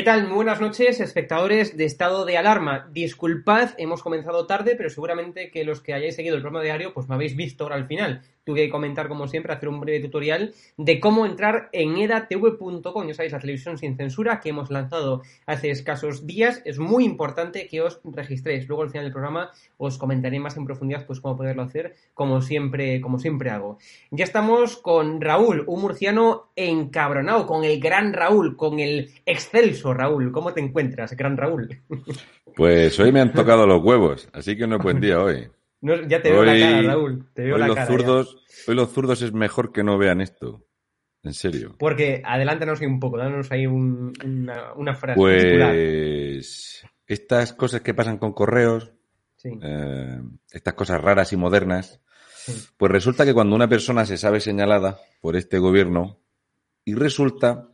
¿Qué tal? Muy buenas noches, espectadores de Estado de Alarma. Disculpad, hemos comenzado tarde, pero seguramente que los que hayáis seguido el programa diario, pues me habéis visto ahora al final. Tuve que comentar, como siempre, hacer un breve tutorial de cómo entrar en edatv.com, ya sabéis, la televisión sin censura que hemos lanzado hace escasos días. Es muy importante que os registréis. Luego, al final del programa, os comentaré más en profundidad, pues, cómo poderlo hacer, como siempre, como siempre hago. Ya estamos con Raúl, un murciano encabronado, con el gran Raúl, con el excelso Raúl. ¿Cómo te encuentras, gran Raúl? Pues hoy me han tocado los huevos, así que no buen día hoy. No, ya te veo la cara, Raúl. Te veo Hoy la los cara. ya. zurdos, hoy los zurdos es mejor que no vean esto. En serio. Porque adelántanos ahí un poco, danos ahí un- una, una frase. titular. Pues estas cosas que pasan con correos, Sí, eh, estas cosas raras y modernas, sí. pues resulta que cuando una persona se sabe señalada por este gobierno, y resulta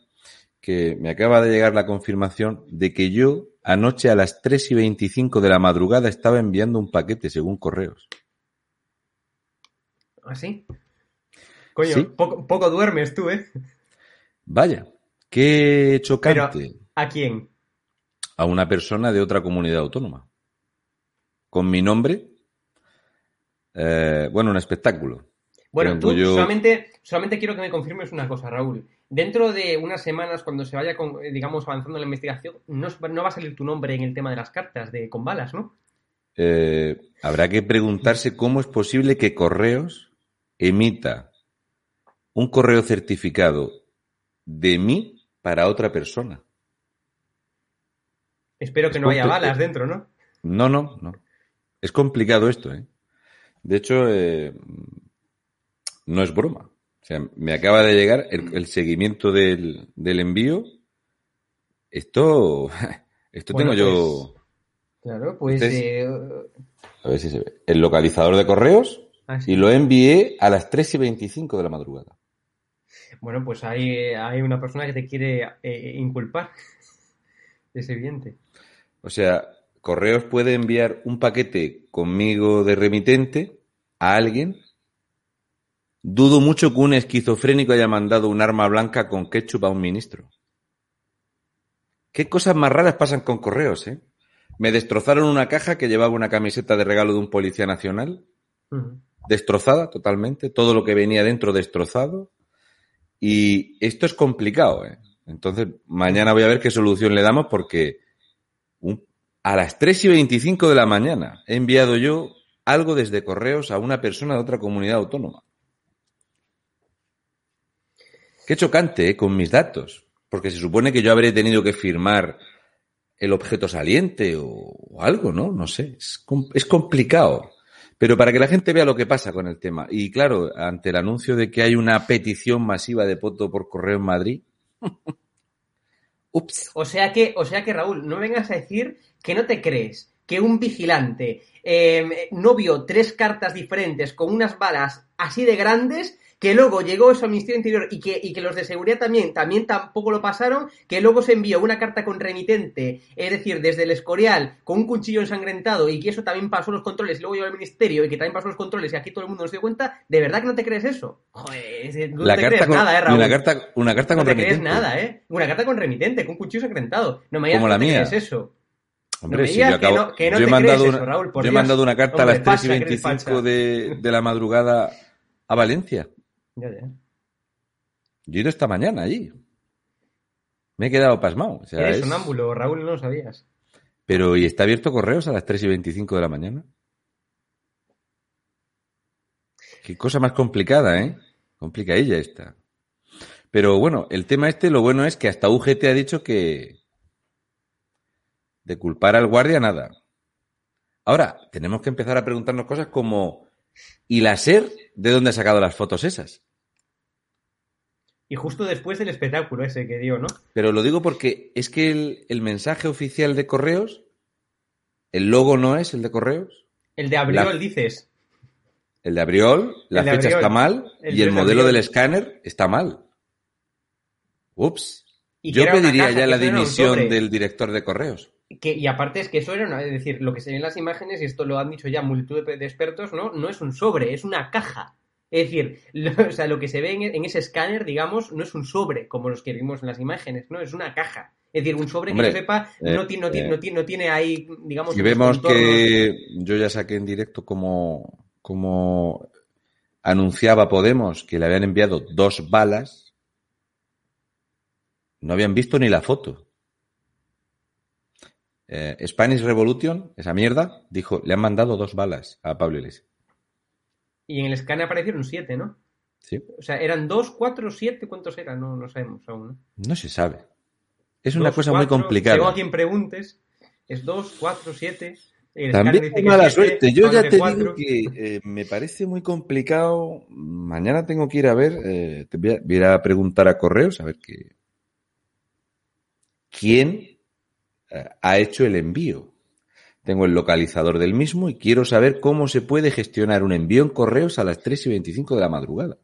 que me acaba de llegar la confirmación de que yo anoche a las 3 y 25 de la madrugada estaba enviando un paquete según correos. ¿Ah, sí? Coño, Sí. poco, poco duermes tú, ¿eh? Vaya, qué chocante ¿A quién? a una persona de otra comunidad autónoma. Con mi nombre, eh, bueno, un espectáculo. Bueno, tú yo- solamente, solamente quiero que me confirmes una cosa, Raúl. Dentro de unas semanas, cuando se vaya, con- eh, digamos, avanzando la investigación, no, va a salir tu nombre en el tema de las cartas de con balas, ¿no? Eh, habrá que preguntarse cómo es posible que Correos emita un correo certificado de mí para otra persona. Espero que Es no haya balas dentro, ¿no? No, no, no. Es complicado esto, ¿eh? De hecho, eh, no es broma. O sea, me acaba de llegar el, el seguimiento del, del envío. Esto, esto Bueno, tengo yo. Claro, pues... Este eh, A ver si se ve. El localizador de correos ah, sí. y lo envié a las 3 y 25 de la madrugada. Bueno, pues hay, hay una persona que te quiere eh, inculpar. Es evidente. O sea, Correos puede enviar un paquete conmigo de remitente a alguien. Dudo mucho que un esquizofrénico haya mandado un arma blanca con ketchup a un ministro. ¿Qué cosas más raras pasan con Correos, eh? Me destrozaron una caja que llevaba una camiseta de regalo de un policía nacional, destrozada totalmente, todo lo que venía dentro destrozado. Y esto es complicado, ¿eh? Entonces, mañana voy a ver qué solución le damos porque un- a las 3 y 25 de la mañana he enviado yo algo desde correos a una persona de otra comunidad autónoma. Qué chocante, ¿eh? Con mis datos. Porque se supone que yo habré tenido que firmar el objeto saliente o, algo, ¿no? No sé. Es, es complicado. Pero para que la gente vea lo que pasa con el tema. Y claro, ante el anuncio de que hay una petición masiva de voto por correo en Madrid. Ups. O sea que, o sea que, Raúl, no vengas a decir que no te crees que un vigilante eh, no vio tres cartas diferentes con unas balas así de grandes que luego llegó eso al Ministerio Interior y que, y que los de seguridad también, también tampoco lo pasaron, que luego se envió una carta con remitente, es decir, desde el Escorial, con un cuchillo ensangrentado y que eso también pasó los controles y luego llegó al Ministerio y que también pasó los controles y aquí todo el mundo nos dio cuenta, ¿de verdad que no te crees eso? Joder, no La te carta crees con- nada, eh, Raúl. Una carta, una carta no con crees remitente. nada, ¿eh? Una carta con remitente, con un cuchillo ensangrentado. No me digas Como que la no mía. crees eso. Hombre, No si yo que no- que no yo he mandado crees una, eso, Raúl, por yo he mandado una carta a las 3 y facha, que eres 25 facha. de, de la madrugada a Valencia. Ya, ya. Yo he ido esta mañana allí. Me he quedado pasmado. O sea, Eres es- sonámbulo, Raúl, no lo sabías. Pero, ¿y está abierto correos a las 3 y 25 de la mañana? Qué cosa más complicada, ¿eh? Complicadilla esta. Pero bueno, el tema este, lo bueno es que hasta UGT ha dicho que de culpar al guardia nada. Ahora, tenemos que empezar a preguntarnos cosas como, ¿y la SER de dónde ha sacado las fotos esas? Y justo después del espectáculo ese que dio, ¿no? Pero lo digo porque es que el, el mensaje oficial de correos, el logo no es el de correos, El de Abriol, La- dices. el de Abriol, la de fecha Abriol, está mal el y el 3 de modelo Abriol. del escáner está mal. Ups. Y Yo pediría ya la dimisión del director de correos. Que, y aparte es que eso era una, es decir, lo que se ve en las imágenes, y esto lo han dicho ya multitud de expertos, ¿no? No es un sobre, es una caja. Es decir, lo, o sea, lo que se ve en, en ese escáner, digamos, no es un sobre, como los que vimos en las imágenes, ¿no? Es una caja. Es decir, un sobre Hombre, que yo sepa eh, no, tiene, no, tiene, eh, no, tiene, no tiene ahí, digamos, Si vemos contornos. que yo ya saqué en directo como, como anunciaba Podemos que le habían enviado dos balas, no habían visto ni la foto. Eh, Spanish Revolution, esa mierda, dijo, le han mandado dos balas a Pablo Iglesias. Y en el escáner aparecieron siete, ¿no? ¿Sí? O sea, eran dos, cuatro, siete, ¿cuántos eran? No, no sabemos aún, ¿no? No se sabe. Es una cosa muy complicada. Según a quien preguntes, es dos, cuatro, siete. El También hay que mala suerte. Yo ya que te cuatro. digo que eh, me parece muy complicado. Mañana tengo que ir a ver, eh, te voy a, voy a preguntar a correos a ver qué. ¿Quién eh, ha hecho el envío? Tengo el localizador del mismo y quiero saber cómo se puede gestionar un envío en correos a las 3 y 25 de la madrugada.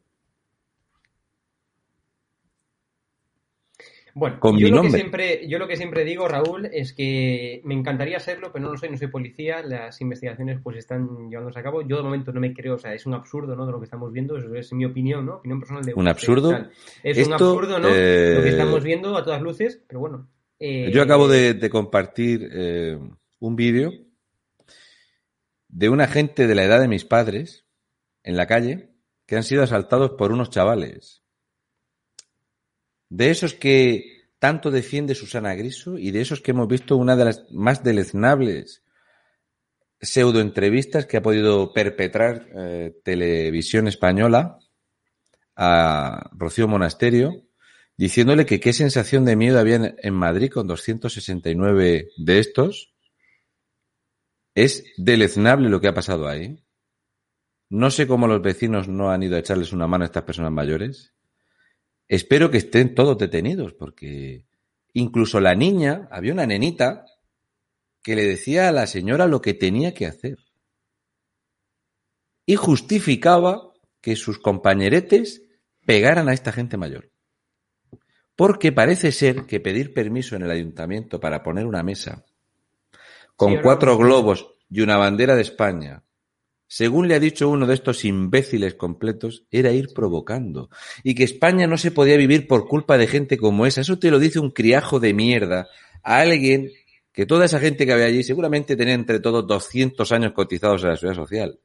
Bueno, Con yo mi lo que nombre. siempre, yo lo que siempre digo, Raúl, es que me encantaría serlo, pero no lo soy, no soy policía. Las investigaciones pues están llevándose a cabo. Yo de momento no me creo, o sea, es un absurdo, ¿no? De lo que estamos viendo, eso es mi opinión, ¿no? Opinión personal de ¿Un absurdo? tal. Es un Esto, absurdo, ¿no? eh, Lo que estamos viendo a todas luces, pero bueno. eh, Yo acabo de, de compartir eh, un vídeo de una gente de la edad de mis padres en la calle que han sido asaltados por unos chavales. De esos que tanto defiende Susana Griso y de esos que hemos visto una de las más deleznables pseudoentrevistas que ha podido perpetrar eh, Televisión Española a Rocío Monasterio, diciéndole que qué sensación de miedo había en, Madrid con 269 de estos. Es deleznable lo que ha pasado ahí. No sé cómo los vecinos no han ido a echarles una mano a estas personas mayores. Espero que estén todos detenidos, porque incluso la niña, había una nenita que le decía a la señora lo que tenía que hacer. Y justificaba que sus compañeretes pegaran a esta gente mayor. Porque parece ser que pedir permiso en el ayuntamiento para poner una mesa con cuatro a- globos y una bandera de España, según le ha dicho uno de estos imbéciles completos, era ir provocando. Y que España no se podía vivir por culpa de gente como esa. Eso te lo dice un criajo de mierda a alguien que toda esa gente que había allí seguramente tenía entre todos 200 años cotizados en la seguridad social.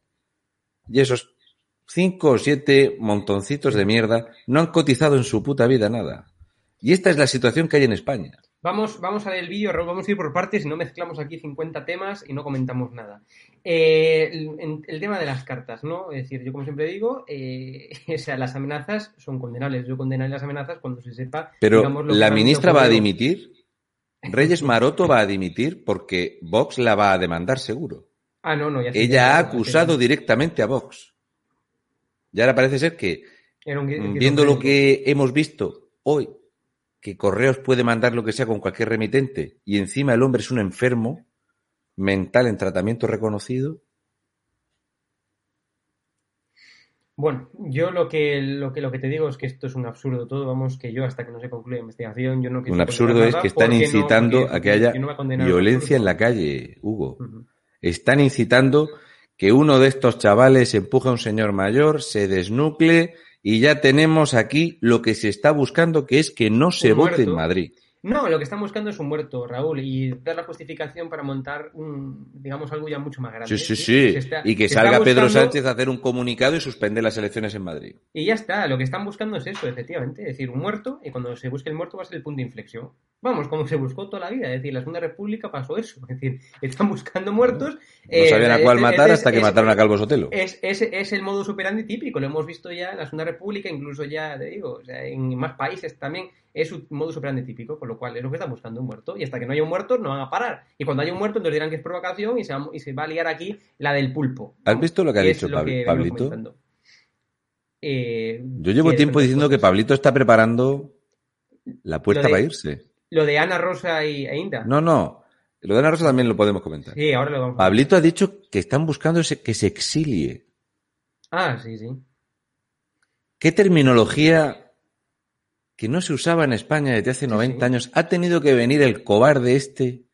Y esos cinco o siete montoncitos de mierda no han cotizado en su puta vida nada. Y esta es la situación que hay en España. Vamos, vamos a ver el vídeo, vamos a ir por partes y no mezclamos aquí 50 temas y no comentamos nada. Eh, el, tema de las cartas, ¿no? Es decir, yo como siempre digo, eh, o sea, las amenazas son condenables. Yo condenaré las amenazas cuando se sepa. Pero digamos, lo que la ministra va a dimitir. Reyes Maroto va a dimitir porque Vox la va a demandar seguro. Ah, no, no, ya Ella ya ha acusado directamente a Vox. Y ahora parece ser que, un mm, viendo lo que hemos visto hoy, que Correos puede mandar lo que sea con cualquier remitente y encima el hombre es un enfermo, mental en tratamiento reconocido? Bueno, yo lo que, lo que lo que te digo es que esto es un absurdo todo, vamos, que yo hasta que no se concluya la investigación, yo no Un absurdo es que están no- incitando a que haya no a violencia en la calle, Hugo. Están incitando que uno de estos chavales empuje a un señor mayor, se desnucle y ya tenemos aquí lo que se está buscando, que es que no se vote en. Madrid. No, lo que están buscando es un muerto, Raúl, y dar la justificación para montar un, digamos, algo ya mucho más grande. Sí, sí, sí. Está- Y que salga Pedro buscando- Sánchez a hacer un comunicado y suspender las elecciones en Madrid. Y ya está, lo que están buscando es eso, efectivamente, es decir, un muerto, y cuando se busque el muerto va a ser el punto de inflexión. Vamos, como se buscó toda la vida, es decir, la Segunda República pasó eso, es decir, están buscando muertos. No eh, sabían a cuál matar hasta que mataron a Calvo Sotelo. Es, es, es el modus operandi típico, lo hemos visto ya en la Segunda República, incluso ya, te digo, o sea, en más países también es un modus operandi típico, con lo cual es lo que están buscando, un muerto. Y hasta que no haya un muerto no van a parar. Y cuando haya un muerto entonces dirán que es provocación y se va, y se va a liar aquí la del pulpo. ¿Has visto lo que ha dicho Pab- que Pablito? Eh, Yo llevo ¿quieres tiempo diciendo que? Pablito está preparando la puerta de- para irse. Lo de Ana Rosa y, e Inda. No, no. Lo de Ana Rosa también lo podemos comentar. Sí, ahora lo vamos a Pablito ha dicho que están buscando ese- que se exilie. Ah, sí, sí. ¿Qué terminología que no se usaba en España desde hace 90 sí. años ha tenido que venir el cobarde este?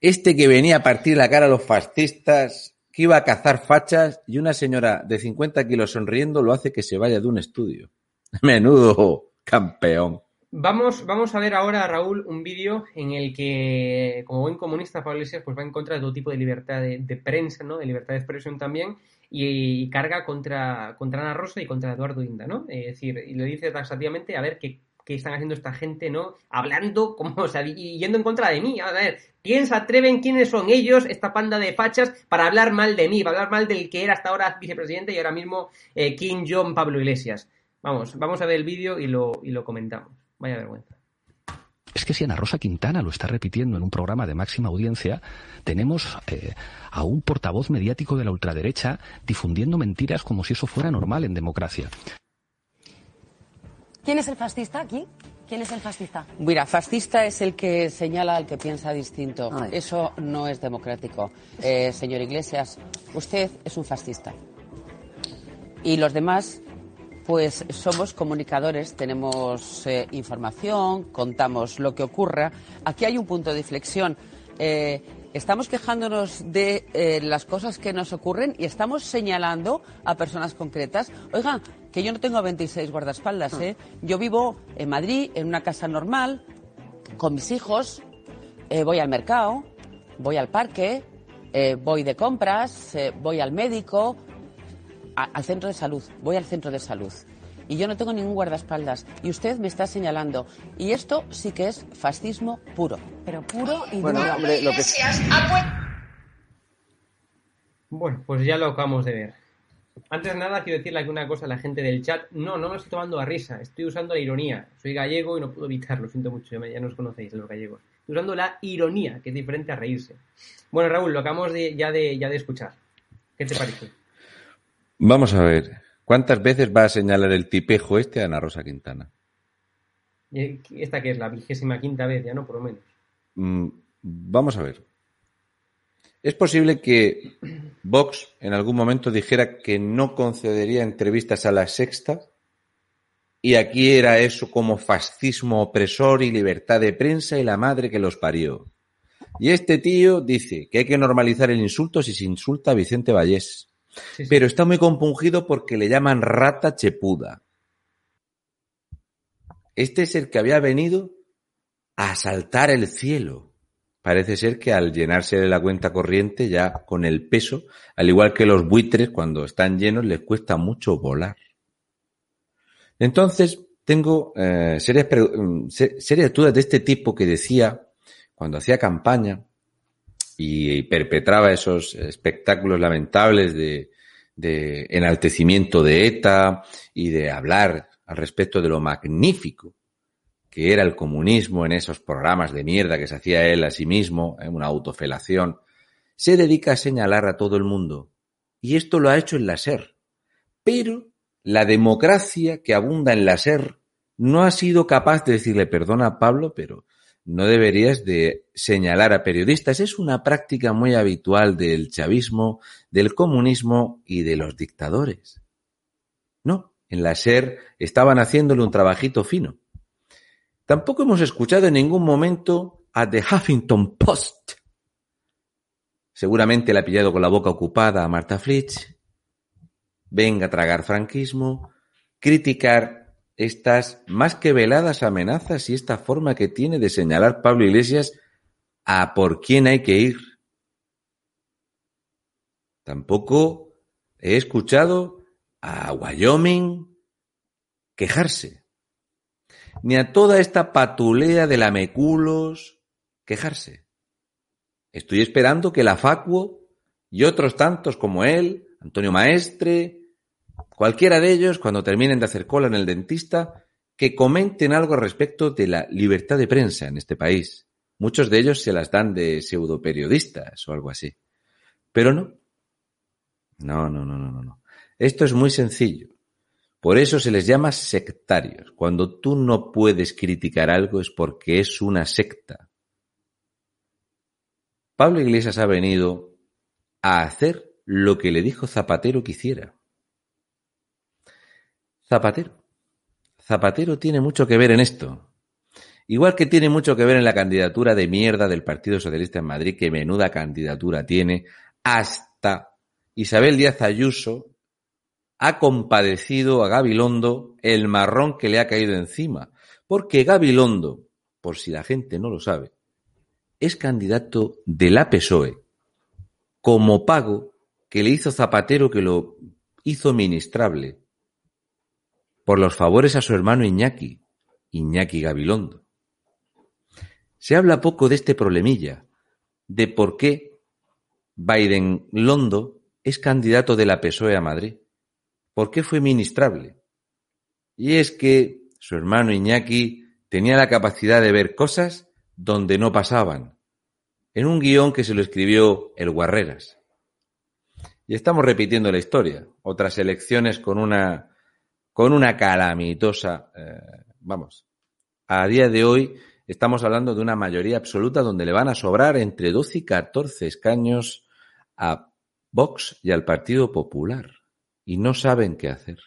Este que venía a partir la cara a los fascistas, que iba a cazar fachas y una señora de 50 kilos sonriendo lo hace que se vaya de un estudio. Menudo campeón. Vamos, vamos a ver ahora, Raúl, un vídeo en el que, como buen comunista, Pablo Iglesias pues va en contra de todo tipo de libertad de, prensa, ¿no? De libertad de expresión también, y, y carga contra, contra Ana Rosa y contra Eduardo Inda, ¿no? Es decir, y le dice taxativamente a ver qué, qué están haciendo esta gente, ¿no? Hablando como, o sea, y yendo en contra de mí. A ver, ¿quién se atreven? ¿Quiénes son ellos, esta panda de fachas, para hablar mal de mí, para hablar mal del que era hasta ahora vicepresidente y ahora mismo eh, Kim Jong Pablo Iglesias? Vamos, vamos a ver el vídeo y lo, y lo comentamos. Vaya vergüenza. Es que si Ana Rosa Quintana lo está repitiendo en un programa de máxima audiencia, tenemos eh, a un portavoz mediático de la ultraderecha difundiendo mentiras como si eso fuera normal en democracia. ¿Quién es el fascista aquí? ¿Quién es el fascista? Mira, fascista es el que señala al que piensa distinto. Ay. Eso no es democrático. Eh, señor Iglesias, usted es un fascista. Y los demás, pues somos comunicadores, tenemos eh, información, contamos lo que ocurra. Aquí hay un punto de inflexión. Eh, estamos quejándonos de eh, las cosas que nos ocurren y estamos señalando a personas concretas. Oiga, que yo no tengo 26 guardaespaldas, ¿eh? Yo vivo en Madrid, en una casa normal, con mis hijos, voy al mercado, voy al parque, voy de compras, voy al médico, a- al centro de salud, voy al centro de salud. Y yo no tengo ningún guardaespaldas. Y usted me está señalando. Y esto sí que es fascismo puro. Pero puro y Bueno, duro. hombre, lo que Bueno, pues ya lo acabamos de ver. Antes de nada, quiero decirle aquí una cosa a la gente del chat. No, no me estoy tomando a risa, estoy usando la ironía. Soy gallego y no puedo evitarlo, siento mucho, ya nos conocéis los gallegos. Estoy usando la ironía, que es diferente a reírse. Bueno, Raúl, lo acabamos de, ya, de, ya de escuchar. ¿Qué te parece? Vamos a ver. ¿Cuántas veces va a señalar el tipejo este a Ana Rosa Quintana? Y Esta que es la vigésima quinta vez, ya no, por lo menos. Mm, vamos a ver. Es posible que Vox en algún momento dijera que no concedería entrevistas a la sexta y aquí era eso como fascismo opresor y libertad de prensa y la madre que los parió. Y este tío dice que hay que normalizar el insulto si se insulta a Vicente Vallés. Pero está muy compungido porque le llaman rata chepuda. Este es el que había venido a asaltar el cielo. Parece ser que al llenarse de la cuenta corriente, ya con el peso, al igual que los buitres, cuando están llenos, les cuesta mucho volar. Entonces, tengo eh, serias, mm, se- serias dudas de este tipo que decía, cuando hacía campaña y perpetraba esos espectáculos lamentables de, de enaltecimiento de ETA y de hablar al respecto de lo magnífico que era el comunismo en esos programas de mierda que se hacía él a sí mismo, en una autofelación, se dedica a señalar a todo el mundo. Y esto lo ha hecho en la SER. Pero la democracia que abunda en la SER no ha sido capaz de decirle, perdona Pablo, pero no deberías de señalar a periodistas. Es una práctica muy habitual del chavismo, del comunismo y de los dictadores. No, en la SER estaban haciéndole un trabajito fino. Tampoco hemos escuchado en ningún momento a The Huffington Post. Seguramente le ha pillado con la boca ocupada a Marta Flitch. Venga a tragar franquismo, criticar estas más que veladas amenazas y esta forma que tiene de señalar Pablo Iglesias a por quién hay que ir. Tampoco he escuchado a Wyoming quejarse, ni a toda esta patulea de lameculos quejarse. Estoy esperando que la Facuo y otros tantos como él, Antonio Maestre, cualquiera de ellos, cuando terminen de hacer cola en el dentista, que comenten algo respecto de la libertad de prensa en este país. Muchos de ellos se las dan de pseudoperiodistas o algo así. Pero no. No, no, no, no, no. Esto es muy sencillo. Por eso se les llama sectarios. Cuando tú no puedes criticar algo es porque es una secta. Pablo Iglesias ha venido a hacer lo que le dijo Zapatero que hiciera. Zapatero. Zapatero tiene mucho que ver en esto. Igual que tiene mucho que ver en la candidatura de mierda del Partido Socialista en Madrid, que menuda candidatura tiene, hasta Isabel Díaz Ayuso ha compadecido a Gabilondo el marrón que le ha caído encima. Porque Gabilondo, por si la gente no lo sabe, es candidato de la PSOE como pago que le hizo Zapatero que lo hizo ministrable por los favores a su hermano Iñaki, Iñaki Gabilondo. Se habla poco de este problemilla, de por qué Biden Londo es candidato de la PSOE a Madrid. ¿Por qué fue ministrable? Y es que su hermano Iñaki tenía la capacidad de ver cosas donde no pasaban, en un guion que se lo escribió el Guarreras. Y estamos repitiendo la historia. Otras elecciones con una, con una calamitosa, eh, vamos, a día de hoy estamos hablando de una mayoría absoluta donde le van a sobrar entre 12 y 14 escaños a Vox y al Partido Popular. Y no saben qué hacer.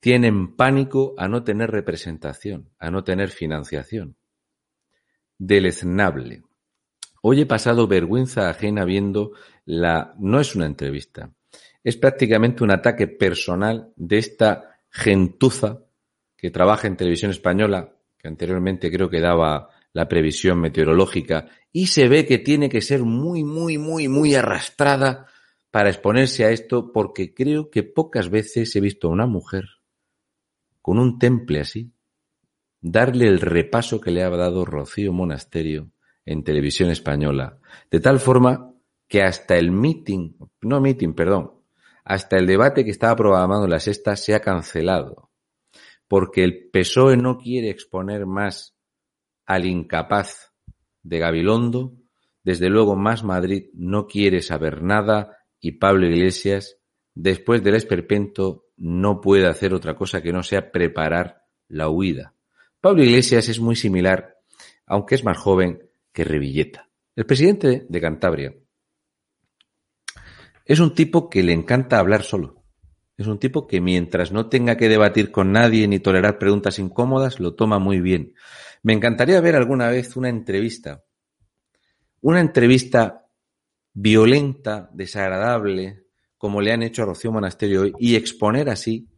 Tienen pánico a no tener representación, a no tener financiación. Deleznable. Hoy he pasado vergüenza ajena viendo la... No es una entrevista, es prácticamente un ataque personal de esta gentuza que trabaja en televisión española, que anteriormente creo que daba la previsión meteorológica, y se ve que tiene que ser muy, muy, muy, muy arrastrada para exponerse a esto, porque creo que pocas veces he visto a una mujer con un temple así, darle el repaso que le ha dado Rocío Monasterio en televisión española, de tal forma que hasta el meeting, no meeting, perdón, hasta el debate que estaba programado en la sexta se ha cancelado, porque el PSOE no quiere exponer más al incapaz de Gabilondo, desde luego Más Madrid no quiere saber nada y Pablo Iglesias, después del esperpento, no puede hacer otra cosa que no sea preparar la huida. Pablo Iglesias es muy similar, aunque es más joven, que Revilleta. El presidente de Cantabria es un tipo que le encanta hablar solo. Es un tipo que mientras no tenga que debatir con nadie ni tolerar preguntas incómodas, lo toma muy bien. Me encantaría ver alguna vez una entrevista. Una entrevista violenta, desagradable, como le han hecho a Rocío Monasterio hoy, y exponer así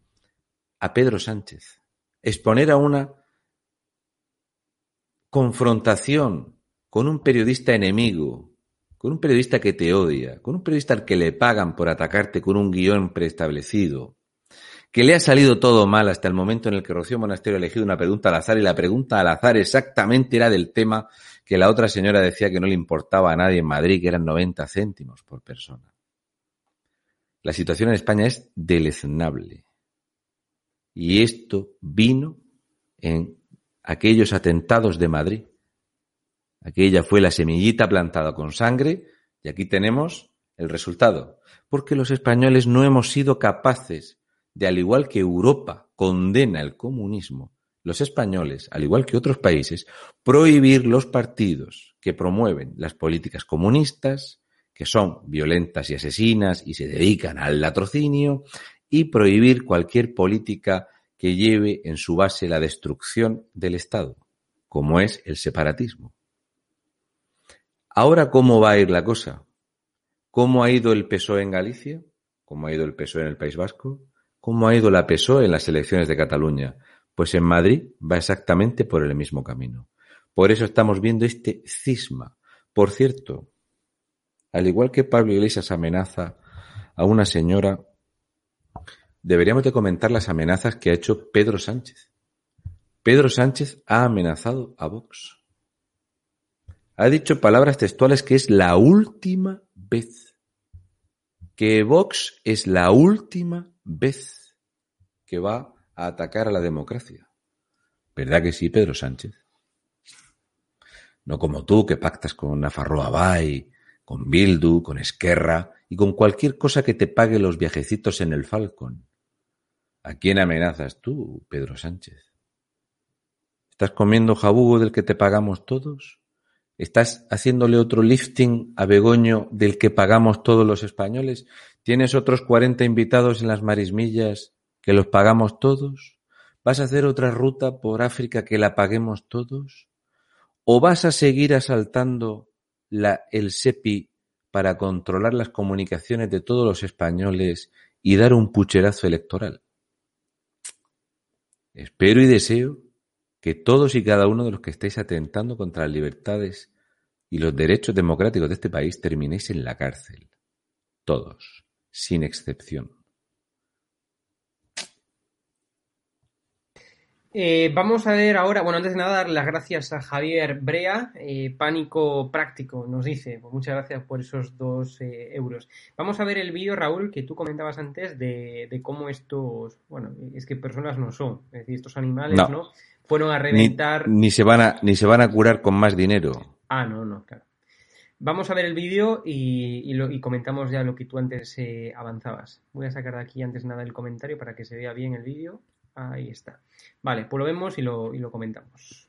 a Pedro Sánchez. Exponer a una confrontación con un periodista enemigo, con un periodista que te odia, con un periodista al que le pagan por atacarte con un guion preestablecido, que le ha salido todo mal hasta el momento en el que Rocío Monasterio ha elegido una pregunta al azar y la pregunta al azar exactamente era del tema que la otra señora decía que no le importaba a nadie en Madrid, que eran 90 céntimos por persona. La situación en España es deleznable. Y esto vino en aquellos atentados de Madrid. Aquella fue la semillita plantada con sangre y aquí tenemos el resultado. Porque los españoles no hemos sido capaces de, al igual que Europa condena el comunismo, los españoles, al igual que otros países, prohibir los partidos que promueven las políticas comunistas, que son violentas y asesinas y se dedican al latrocinio, y prohibir cualquier política que lleve en su base la destrucción del Estado, como es el separatismo. Ahora, ¿cómo va a ir la cosa? ¿Cómo ha ido el PSOE en Galicia? ¿Cómo ha ido el PSOE en el País Vasco? ¿Cómo ha ido la PSOE en las elecciones de Cataluña? Pues en Madrid va exactamente por el mismo camino. Por eso estamos viendo este cisma. Por cierto, al igual que Pablo Iglesias amenaza a una señora, deberíamos de comentar las amenazas que ha hecho Pedro Sánchez. Pedro Sánchez ha amenazado a Vox. Ha dicho palabras textuales que es la última vez. Que Vox es la última vez que va a atacar a la democracia. ¿Verdad que sí, Pedro Sánchez? No como tú, que pactas con Nafarroa Bay, con Bildu, con Esquerra y con cualquier cosa que te pague los viajecitos en el Falcon. ¿A quién amenazas tú, Pedro Sánchez? ¿Estás comiendo jabugo del que te pagamos todos? ¿Estás haciéndole otro lifting a Begoño del que pagamos todos los españoles? ¿Tienes otros 40 invitados en las marismillas que los pagamos todos? ¿Vas a hacer otra ruta por África que la paguemos todos? ¿O vas a seguir asaltando la, el SEPI para controlar las comunicaciones de todos los españoles y dar un pucherazo electoral? Espero y deseo que todos y cada uno de los que estéis atentando contra las libertades y los derechos democráticos de este país terminéis en la cárcel. Todos, sin excepción. Eh, vamos a ver ahora, bueno, antes de nada, dar las gracias a Javier Brea, eh, Pánico Práctico, nos dice, pues muchas gracias por esos dos eh, euros. Vamos a ver el vídeo, Raúl, que tú comentabas antes de, de, cómo estos, bueno, es que personas no son, es decir, estos animales, ¿no? ¿no? Fueron a reventar. Ni, ni, se van a, ni se van a curar con más dinero. Ah, no, no, claro. Vamos a ver el vídeo y, y, y, comentamos ya lo que tú antes avanzabas. Voy a sacar de aquí antes nada el comentario para que se vea bien el vídeo. Ahí está. Vale, pues lo vemos y lo, y lo comentamos.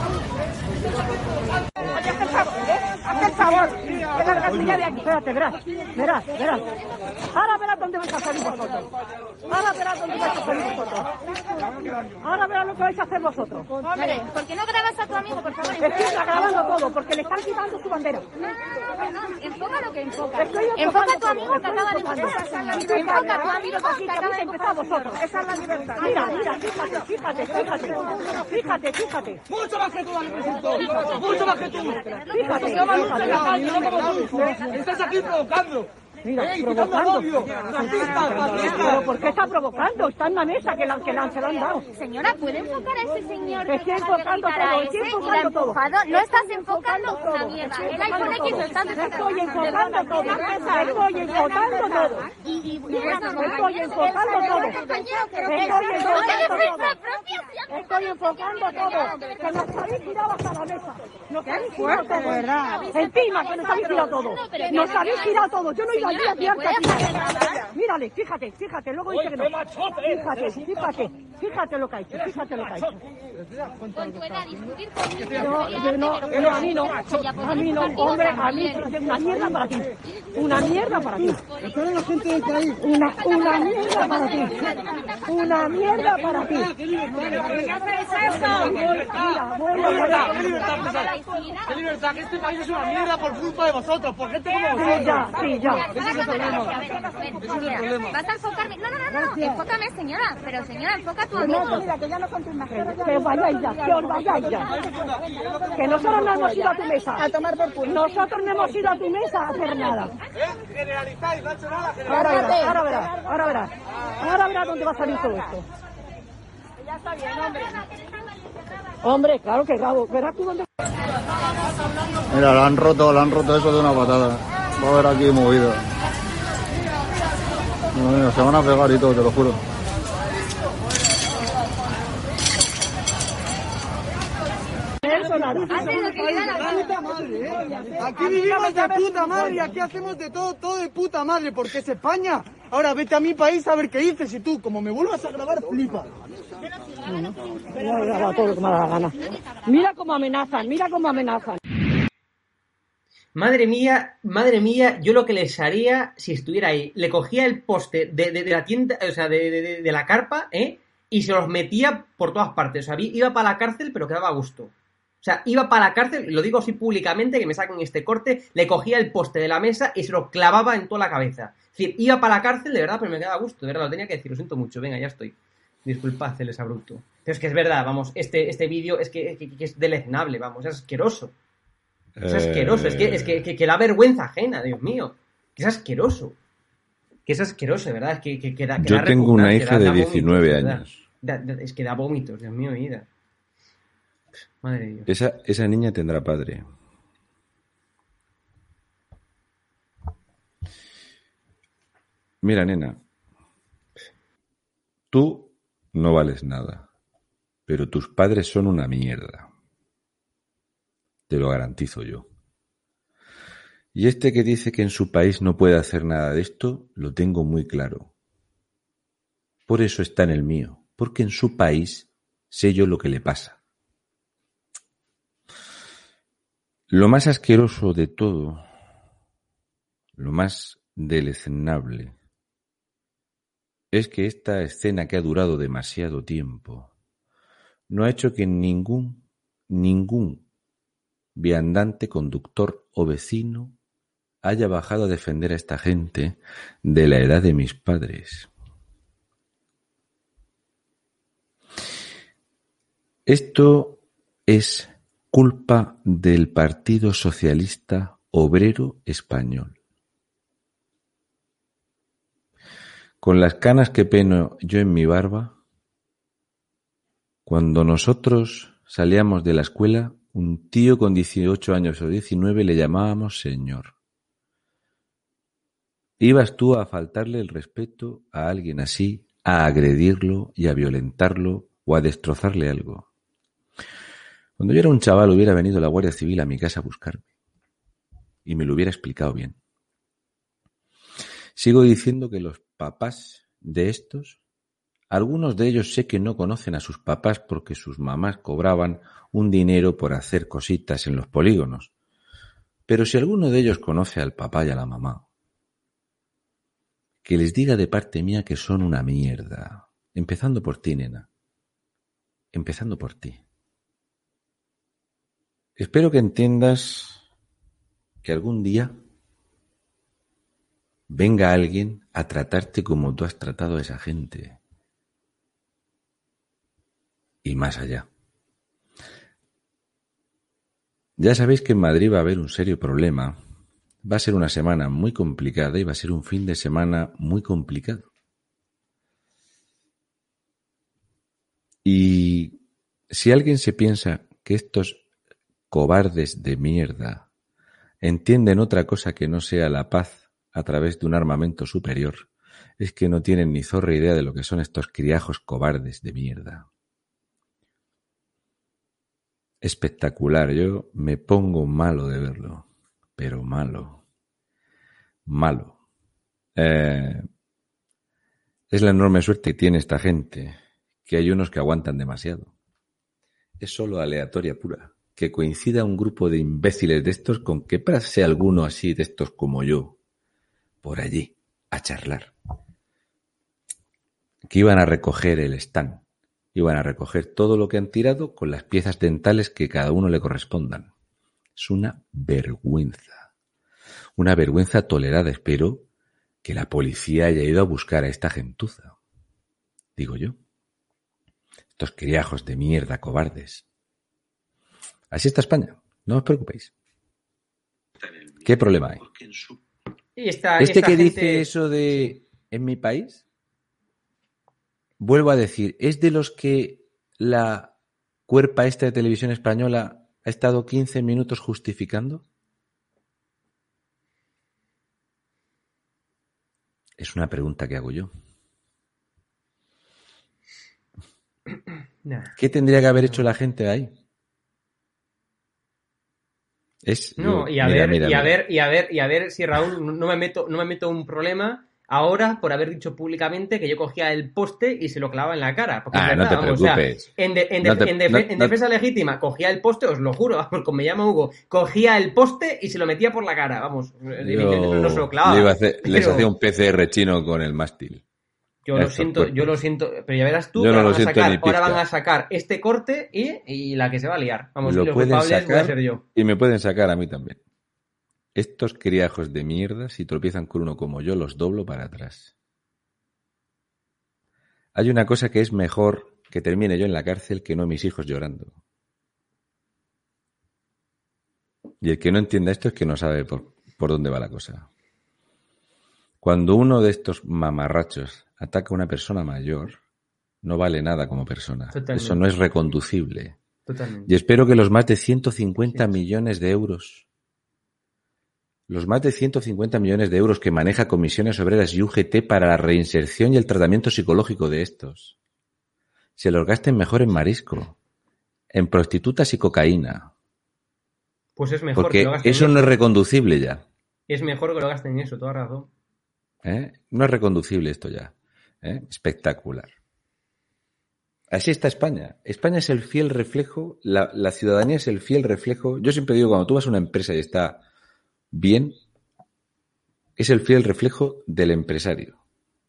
Haz el favor, que la gatilla de aquí. Espérate, verás, verás, verás. Ahora verás dónde vais a salir vosotros. Ahora verás dónde vais a salir vosotros. Ahora verás lo que vais a hacer vosotros. Hombre, ¿por qué no grabas a tu amigo, por favor? Estoy grabando todo, porque le están quitando su bandera. No, enfoca lo que enfoca. Enfoca a tu amigo que acaba de empezar. Enfoca a tu amigo que acaba de empezar vosotros. Esa es la libertad. Mira, mira, fíjate, fíjate, fíjate. Fíjate, fíjate. Mucho más que tú, Dani Mucho más que tú. Fíjate. Estás aquí provocando. Mira, Ey, provocando. Fascista, fascista. ¿Pero por qué está provocando? Está en la mesa que, la, que la, se la han dado. Señora, ¿puede enfocar a ese señor que Estoy enfocando todo, estoy enfocando todo. No estás enfocando una mierda. Estoy El iPhone X lo estás Estoy enfocando todo. Estoy enfocando todo. Estoy enfocando todo. Estoy enfocando todo. Que nos habéis tirado hasta la mesa. Nos habéis tirado todo. Encima que nos habéis tirado todo. Nos habéis tirado todo. Yo no iba Mírale, fíjate, fíjate. Luego dice que no. Fíjate, fíjate. Fíjate lo que ha hecho. Fíjate lo que ha hecho. Consuela, discutir conmigo. No, no, no, a mí no, a mí no, hombre, a mí una mierda para ti, una mierda para ti. la gente del país. Una, una mierda para ti, una mierda para ti. ¿Qué libertad? ¿Qué libertad pensar? ¿Qué libertad? Que este país es una mierda por culpa de vosotros, por gente como Sí, vosotros. ya, sí, ya. Ese es el problema. Mira, Vas a enfocarme. No, no, no, no. Enfócame, señora. Pero, señora, enfoca a tu No, amigo. mira, que ya no son tus Que vayáis ya, que os vayáis ya. Que nosotros no hemos ido a tu mesa. A tomar por culo. Nosotros no hemos ido a tu mesa a hacer nada. Generalizáis, no ha hecho nada. Ahora verás, ahora verás, ahora verás. Ahora verás dónde va a salir todo esto. Hombre, claro que grabo. Verás tú dónde... Mira, lo han roto, lo han roto eso de una patada va a haber aquí movida. Mira, se van a pegar y todo, te lo juro. Aquí vivimos de puta madre, aquí hacemos de todo, todo de puta madre, porque es España. Ahora vete a mi país a ver qué dices y tú, como me vuelvas a grabar, flipa. Mira cómo amenazan, mira cómo amenazan. Madre mía, madre mía, yo lo que les haría si estuviera ahí, le cogía el poste de, de- la tienda, o sea, de, de- la carpa, ¿eh? Y se los metía por todas partes. O sea, iba para la cárcel, pero quedaba a gusto. O sea, iba para la cárcel, lo digo así públicamente, que me saquen este corte, le cogía el poste de la mesa y se lo clavaba en toda la cabeza. Es decir, iba para la cárcel, de verdad, pero me quedaba a gusto, de verdad, lo tenía que decir, lo siento mucho, venga, ya estoy. Disculpad el abrupto. Pero es que es verdad, vamos, este, este vídeo es que es deleznable, vamos, es asqueroso. Es asqueroso, es que, es que, que, que da vergüenza ajena, Dios mío. Que es asqueroso. Que es asqueroso, ¿verdad? Es que, que, que da, Yo da tengo una hija da- de da vómitos, 19 ¿verdad? años. Es que da vómitos, Dios mío, vida. Madre de Dios. Esa, esa niña tendrá padre. Mira, nena, tú no vales nada, pero tus padres son una mierda. Te lo garantizo yo. Y este que dice que en su país no puede hacer nada de esto, lo tengo muy claro. Por eso está en el mío, porque en su país sé yo lo que le pasa. Lo más asqueroso de todo, lo más deleznable, es que esta escena que ha durado demasiado tiempo no ha hecho que ningún, ningún viandante, conductor o vecino haya bajado a defender a esta gente de la edad de mis padres. Esto es culpa del Partido Socialista Obrero Español. Con las canas que peno yo en mi barba, cuando nosotros salíamos de la escuela, un tío con 18 años o 19 le llamábamos señor. ¿Ibas tú a faltarle el respeto a alguien así, a agredirlo y a violentarlo o a destrozarle algo? Cuando yo era un chaval hubiera venido la Guardia Civil a mi casa a buscarme y me lo hubiera explicado bien. Sigo diciendo que los papás de estos, algunos de ellos sé que no conocen a sus papás porque sus mamás cobraban un dinero por hacer cositas en los polígonos. Pero si alguno de ellos conoce al papá y a la mamá, que les diga de parte mía que son una mierda. Empezando por ti, nena. Empezando por ti. Espero que entiendas que algún día venga alguien a tratarte como tú has tratado a esa gente. Y más allá. Ya sabéis que en Madrid va a haber un serio problema. Va a ser una semana muy complicada y va a ser un fin de semana muy complicado. Y si alguien se piensa que estos cobardes de mierda entienden otra cosa que no sea la paz a través de un armamento superior, es que no tienen ni zorra idea de lo que son estos criajos cobardes de mierda. Espectacular, yo me pongo malo de verlo, pero malo, malo. Eh, es la enorme suerte que tiene esta gente, que hay unos que aguantan demasiado. Es solo aleatoria pura, que coincida un grupo de imbéciles de estos con que pase alguno así de estos como yo, por allí, a charlar. Que iban a recoger el stand, iban a recoger todo lo que han tirado con las piezas dentales que cada uno le correspondan. Es una vergüenza. Una vergüenza tolerada, espero que la policía haya ido a buscar a esta gentuza. Digo yo. Estos criajos de mierda cobardes. Así está España. No os preocupéis. ¿Qué problema hay? Y esta, Este esta que gente- dice eso de en mi país, vuelvo a decir, es de los que la cuerpa esta de televisión española ha estado 15 minutos justificando. Es una pregunta que hago yo. Nah. ¿Qué tendría que haber hecho la gente ahí? Es, No, y a mira, ver, mira, y a mira. ver, y a ver, y a ver si Raúl no- me meto, no me meto un problema ahora por haber dicho públicamente que yo cogía el poste y se lo clavaba en la cara. Porque Ah, no te vamos, o sea, preocupes. en, de- en No de- te- en defe- no- en no- defensa legítima, cogía el poste, os lo juro, vamos, como me llama Hugo, cogía el poste y se lo metía por la cara, vamos, Yo no se lo clavaba. le iba a hacer- les hacía un PCR chino con el mástil. Yo lo siento, yo lo siento, pero ya verás tú, Yo ahora, lo van a sacar, ahora van a sacar este corte y, y la que se va a liar. Vamos, y lo los culpables voy a ser yo. y me pueden sacar a mí también. Estos criajos de mierda, si tropiezan con uno como yo, los doblo para atrás. Hay una cosa que es mejor que termine yo en la cárcel que no mis hijos llorando. Y el que no entienda esto es que no sabe por, por dónde va la cosa. Cuando uno de estos mamarrachos ataca a una persona mayor, no vale nada como persona. Totalmente. Eso no es reconducible. Totalmente. Y espero que los más de 150 millones de euros, los más de 150 millones de euros que maneja Comisiones Obreras y UGT para la reinserción y el tratamiento psicológico de estos, se los gasten mejor en marisco, en prostitutas y cocaína. Pues es mejor que Porque lo gasten eso en no es reconducible ya. Es mejor que lo gasten en eso, toda razón. ¿eh? No es reconducible esto ya. ¿eh? Espectacular. Así está España. España es el fiel reflejo, la, la ciudadanía es el fiel reflejo. Yo siempre digo, cuando tú vas a una empresa y está bien, es el fiel reflejo del empresario.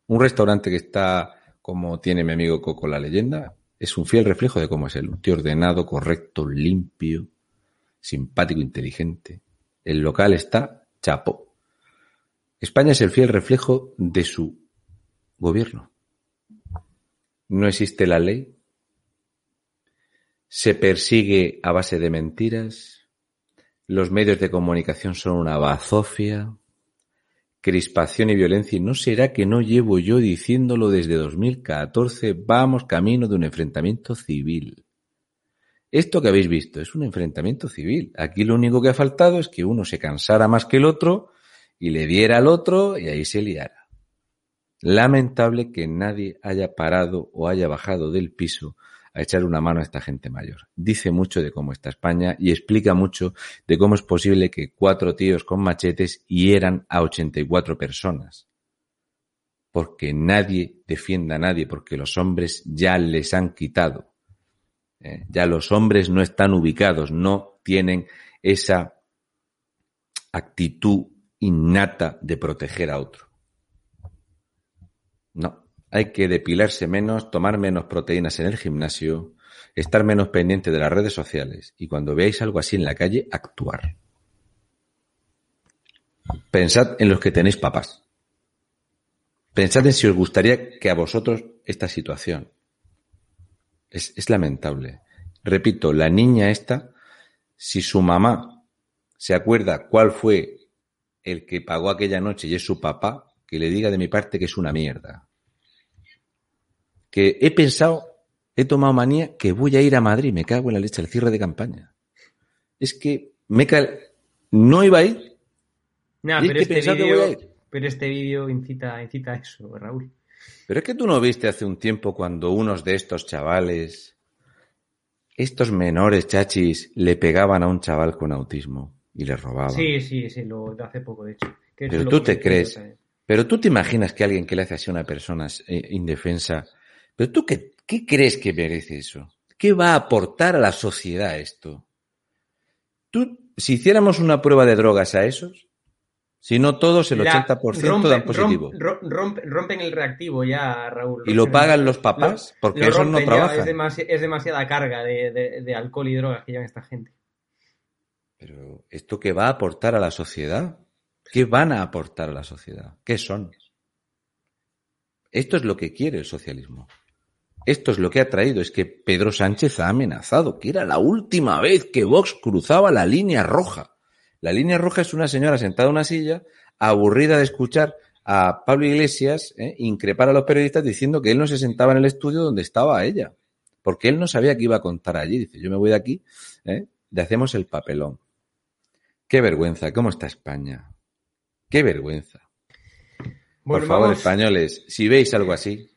Un restaurante que está como tiene mi amigo Coco la leyenda, es un fiel reflejo de cómo es él. Un tío ordenado, correcto, limpio, simpático, inteligente. El local está chapo. España es el fiel reflejo de su gobierno. No existe la ley. Se persigue a base de mentiras. Los medios de comunicación son una bazofia. Crispación y violencia. Y no será que no llevo yo diciéndolo desde 2014. Vamos camino de un enfrentamiento civil. Esto que habéis visto es un enfrentamiento civil. Aquí lo único que ha faltado es que uno se cansara más que el otro y le diera al otro y ahí se liara. Lamentable que nadie haya parado o haya bajado del piso a echar una mano a esta gente mayor. Dice mucho de cómo está España y explica mucho de cómo es posible que cuatro tíos con machetes hieran a 84 personas. Porque nadie defienda a nadie, porque los hombres ya les han quitado. Eh, ya los hombres no están ubicados, no tienen esa actitud innata de proteger a otro. Hay que depilarse menos, tomar menos proteínas en el gimnasio, estar menos pendiente de las redes sociales y cuando veáis algo así en la calle, actuar. Pensad en los que tenéis papás. Pensad en si os gustaría que a vosotros esta situación. Es, es lamentable. Repito, la niña esta, si su mamá se acuerda cuál fue el que pagó aquella noche y es su papá, que le diga de mi parte que es una mierda. Que he pensado, he tomado manía que voy a ir a Madrid, me cago en la leche, al cierre de campaña. Es que me ca... no iba a ir. Es pero, que este que voy a ir. pero este vídeo incita, incita a eso, Raúl. Pero es que tú no viste hace un tiempo cuando unos de estos chavales, estos menores chachis, le pegaban a un chaval con autismo y le robaban. Sí, sí, sí, lo de hace poco, de hecho. Que Pero tú te crees, pero tú te imaginas que alguien que le hace así a una persona eh, indefensa, pero tú qué, qué crees que merece eso? ¿Qué va a aportar a la sociedad esto? Tú, si hiciéramos una prueba de drogas a esos, si no todos, el La- 80% rompe- dan positivo. rom- rompe- rompen el reactivo ya, Raúl. ¿Y lo pagan los papás? Porque lo esos no trabajan. Es, demasi- es demasiada carga de, de- de alcohol y drogas que llevan esta gente. Pero, ¿esto qué va a aportar a la sociedad? ¿Qué van a aportar a la sociedad? ¿Qué son? Esto es lo que quiere el socialismo. Esto es lo que ha traído, es que Pedro Sánchez ha amenazado que era la última vez que Vox cruzaba la línea roja. La línea roja es una señora sentada en una silla, aburrida de escuchar a Pablo Iglesias ¿eh? increpar a los periodistas diciendo que él no se sentaba en el estudio donde estaba ella, porque él no sabía que iba a contar allí. Dice, yo me voy de aquí, ¿eh? le hacemos el papelón. Qué vergüenza, ¿cómo está España? Qué vergüenza. Por favor, españoles, si veis algo así,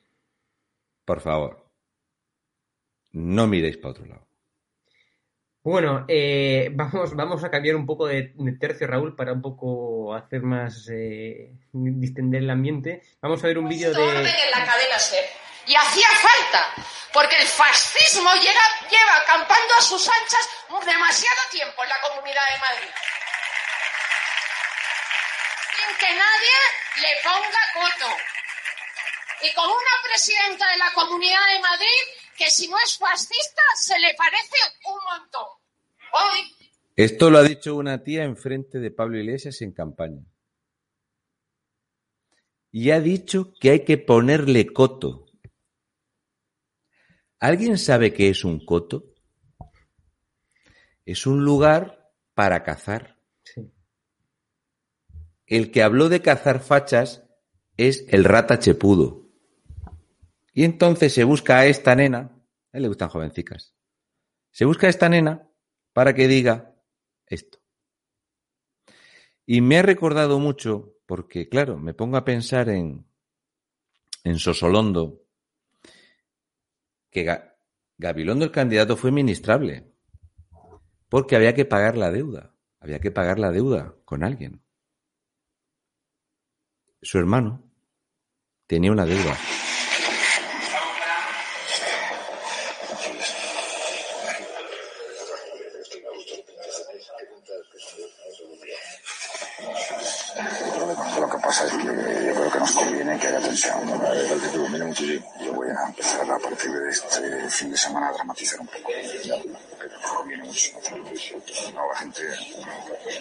por favor, no miréis para otro lado. Bueno, eh, vamos, vamos a cambiar un poco de, de tercio, Raúl, para un poco hacer más, eh, distender el ambiente. Vamos a ver un vídeo orden de... en la cadena SER. Y hacía falta, porque el fascismo llega- lleva acampando a sus anchas demasiado tiempo en la Comunidad de Madrid. Sin que nadie le ponga coto. Y con una presidenta de la Comunidad de Madrid que si no es fascista se le parece un montón. Hoy Esto lo ha dicho una tía enfrente de Pablo Iglesias en campaña. Y ha dicho que hay que ponerle coto. ¿Alguien sabe qué es un coto? Es un lugar para cazar. El que habló de cazar fachas es el rata chepudo. Y entonces se busca a esta nena, a él le gustan jovencicas, se busca a esta nena para que diga esto. Y me ha recordado mucho, porque claro, me pongo a pensar en, en Sosolondo, que Ga- Gabilondo el candidato fue ministrable, porque había que pagar la deuda, había que pagar la deuda con alguien. Su hermano tenía una deuda. Lo que pasa es que yo creo que nos conviene que haya tensión. ¿no? Eh, El que te conviene muchísimo. Yo voy a empezar a partir de este fin de semana a dramatizar un poco. Ya, porque nos conviene mucho. No, la gente,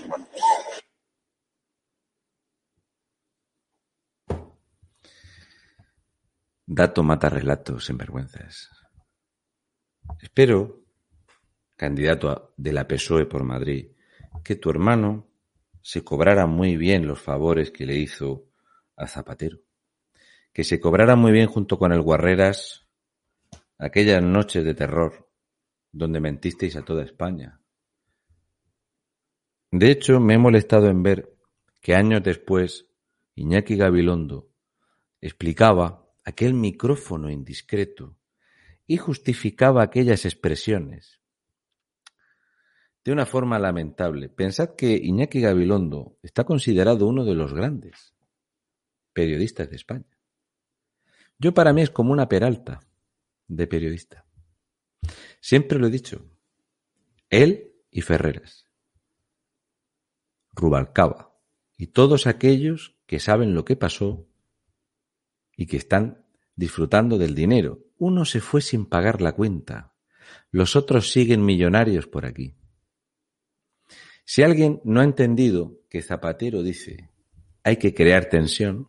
bueno, Dato mata relatos sin vergüenzas. Espero, candidato de la PSOE por Madrid, que tu hermano se cobrara muy bien los favores que le hizo a Zapatero. Que se cobrara muy bien junto con el Guarreras aquellas noches de terror donde mentisteis a toda España. De hecho, me he molestado en ver que años después Iñaki Gabilondo explicaba aquel micrófono indiscreto y justificaba aquellas expresiones de una forma lamentable. Pensad que Iñaki Gabilondo está considerado uno de los grandes periodistas de España. Yo para mí es como una peralta de periodista. Siempre lo he dicho. Él y Ferreras. Rubalcaba. Y todos aquellos que saben lo que pasó y que están disfrutando del dinero. Uno se fue sin pagar la cuenta. Los otros siguen millonarios por aquí. Si alguien no ha entendido que Zapatero dice hay que crear tensión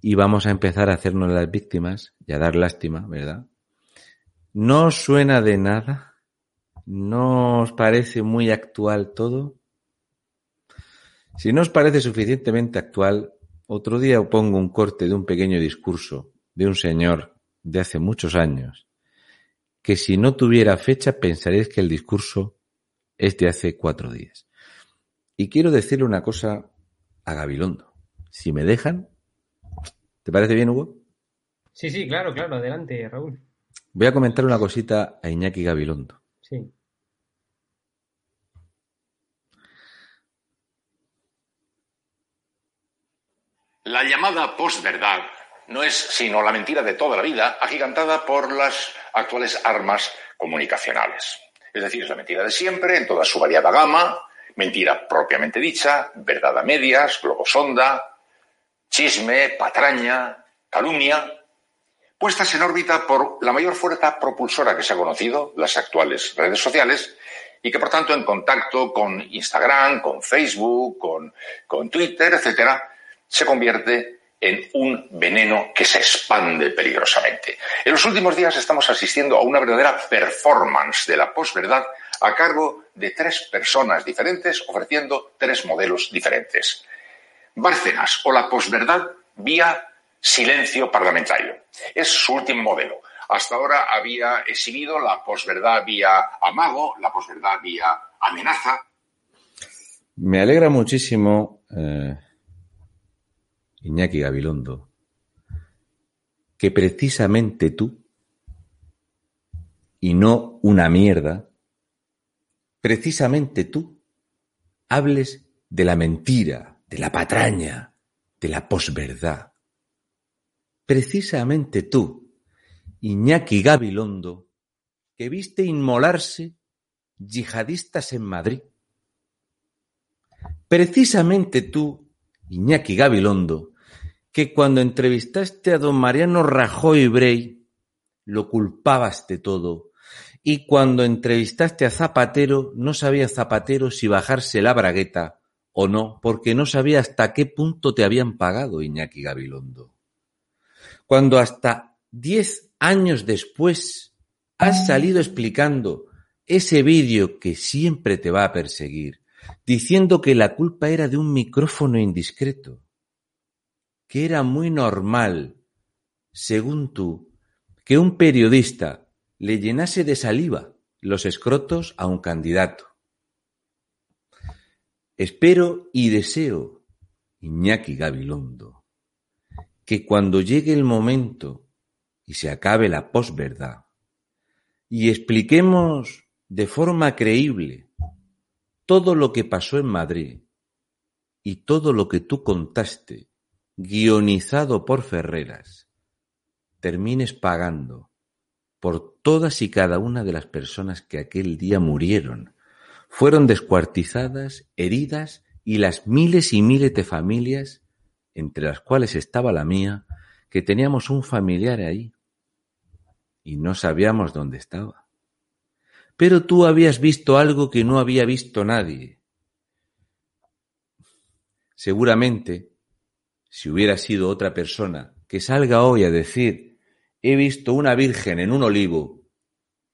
y vamos a empezar a hacernos las víctimas y a dar lástima, ¿verdad? ¿No suena de nada? ¿No os parece muy actual todo? Si no os parece suficientemente actual, otro día pongo un corte de un pequeño discurso de un señor de hace muchos años, que si no tuviera fecha pensaréis que el discurso es de hace cuatro días. Y quiero decirle una cosa a Gabilondo. Si me dejan, ¿te parece bien, Hugo? Sí, sí, claro, claro, adelante, Raúl. Voy a comentar una cosita a Iñaki Gabilondo. Sí. La llamada posverdad no es sino la mentira de toda la vida, agigantada por las actuales armas comunicacionales. Es decir, es la mentira de siempre, en toda su variada gama, mentira propiamente dicha, verdad a medias, globosonda, chisme, patraña, calumnia, puestas en órbita por la mayor fuerza propulsora que se ha conocido, las actuales redes sociales, y que por tanto en contacto con Instagram, con Facebook, con, con Twitter, etcétera, se convierte en un veneno que se expande peligrosamente. En los últimos días estamos asistiendo a una verdadera performance de la posverdad a cargo de tres personas diferentes ofreciendo tres modelos diferentes. Bárcenas o la posverdad vía silencio parlamentario. Es su último modelo. Hasta ahora había exhibido la posverdad vía amago, la posverdad vía amenaza, Me alegra muchísimo, eh, Iñaki Gabilondo, que precisamente tú, y no una mierda, precisamente tú hables de la mentira, de la patraña, de la posverdad. Precisamente tú, Iñaki Gabilondo, que viste inmolarse yihadistas en Madrid. Precisamente tú, Iñaki Gabilondo, que cuando entrevistaste a don Mariano Rajoy Brey, lo culpabas de todo, y cuando entrevistaste a Zapatero, no sabía Zapatero si bajarse la bragueta o no, porque no sabía hasta qué punto te habían pagado Iñaki Gabilondo. Cuando hasta diez años después has salido explicando ese vídeo que siempre te va a perseguir, diciendo que la culpa era de un micrófono indiscreto, que era muy normal, según tú, que un periodista le llenase de saliva los escrotos a un candidato. Espero y deseo, Iñaki Gabilondo, que cuando llegue el momento y se acabe la posverdad y expliquemos de forma creíble todo lo que pasó en Madrid y todo lo que tú contaste, guionizado por Ferreras, termines pagando por todas y cada una de las personas que aquel día murieron, fueron descuartizadas, heridas y las miles y miles de familias, entre las cuales estaba la mía, que teníamos un familiar ahí y no sabíamos dónde estaba. Pero tú habías visto algo que no había visto nadie. Seguramente, si hubiera sido otra persona que salga hoy a decir he visto una virgen en un olivo,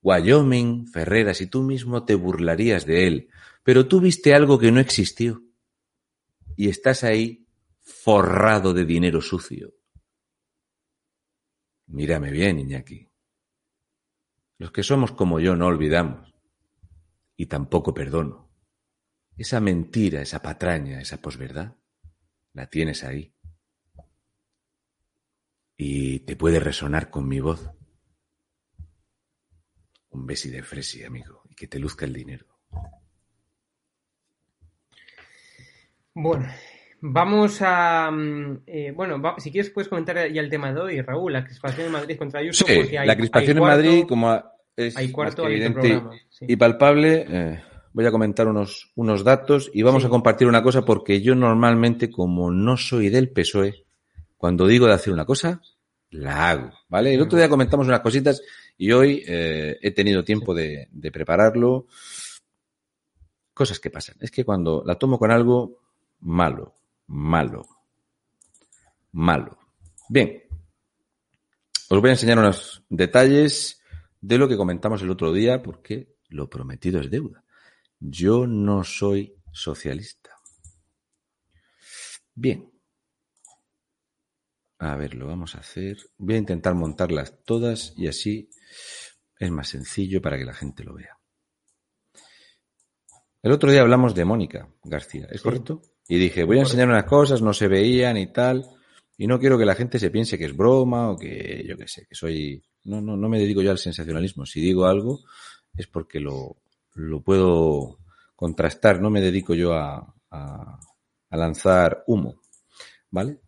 Wyoming, Ferreras, y tú mismo te burlarías de él, pero tú viste algo que no existió. Y estás ahí forrado de dinero sucio. Mírame bien, Iñaki. Los que somos como yo no olvidamos y tampoco perdono. Esa mentira, esa patraña, esa posverdad, la tienes ahí. Y te puede resonar con mi voz. Un besi de fresi, amigo, y que te luzca el dinero. Bueno, vamos a. mm, eh, bueno, va- si quieres, puedes comentar ya el tema de hoy, Raúl, la crispación en Madrid contra Ayuso. Sí, porque hay- la crispación hay en Madrid, como es hay cuarto, más que hay otro evidente programa, sí. y palpable, eh, voy a comentar unos, unos datos y vamos Sí. a compartir una cosa porque yo normalmente, como no soy del PSOE, cuando digo de hacer una cosa, la hago, ¿vale? El otro día comentamos unas cositas y hoy eh, he tenido tiempo de, de prepararlo. Cosas que pasan. Es que cuando la tomo con algo malo, malo, malo. Bien. Os voy a enseñar unos detalles de lo que comentamos el otro día porque lo prometido es deuda. Yo no soy socialista. Bien. A ver, lo vamos a hacer. Voy a intentar montarlas todas y así es más sencillo para que la gente lo vea. El otro día hablamos de Mónica García, ¿es Sí. correcto? Y dije, voy a enseñar unas cosas, no se veían y tal, y no quiero que la gente se piense que es broma o que yo qué sé, que soy... No, no, no me dedico yo al sensacionalismo. Si digo algo es porque lo, lo puedo contrastar, no me dedico yo a, a, a lanzar humo, ¿vale?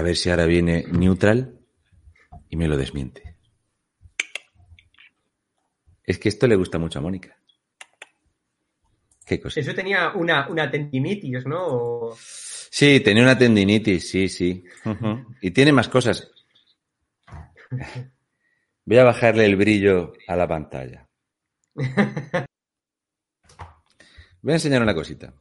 A ver si ahora viene neutral y me lo desmiente. Es que esto le gusta mucho a Mónica. Qué cosa. Eso tenía una, una tendinitis, ¿no? O- Sí, tenía una tendinitis, sí, sí. Y tiene más cosas. Voy a bajarle el brillo a la pantalla. Voy a enseñar una cosita.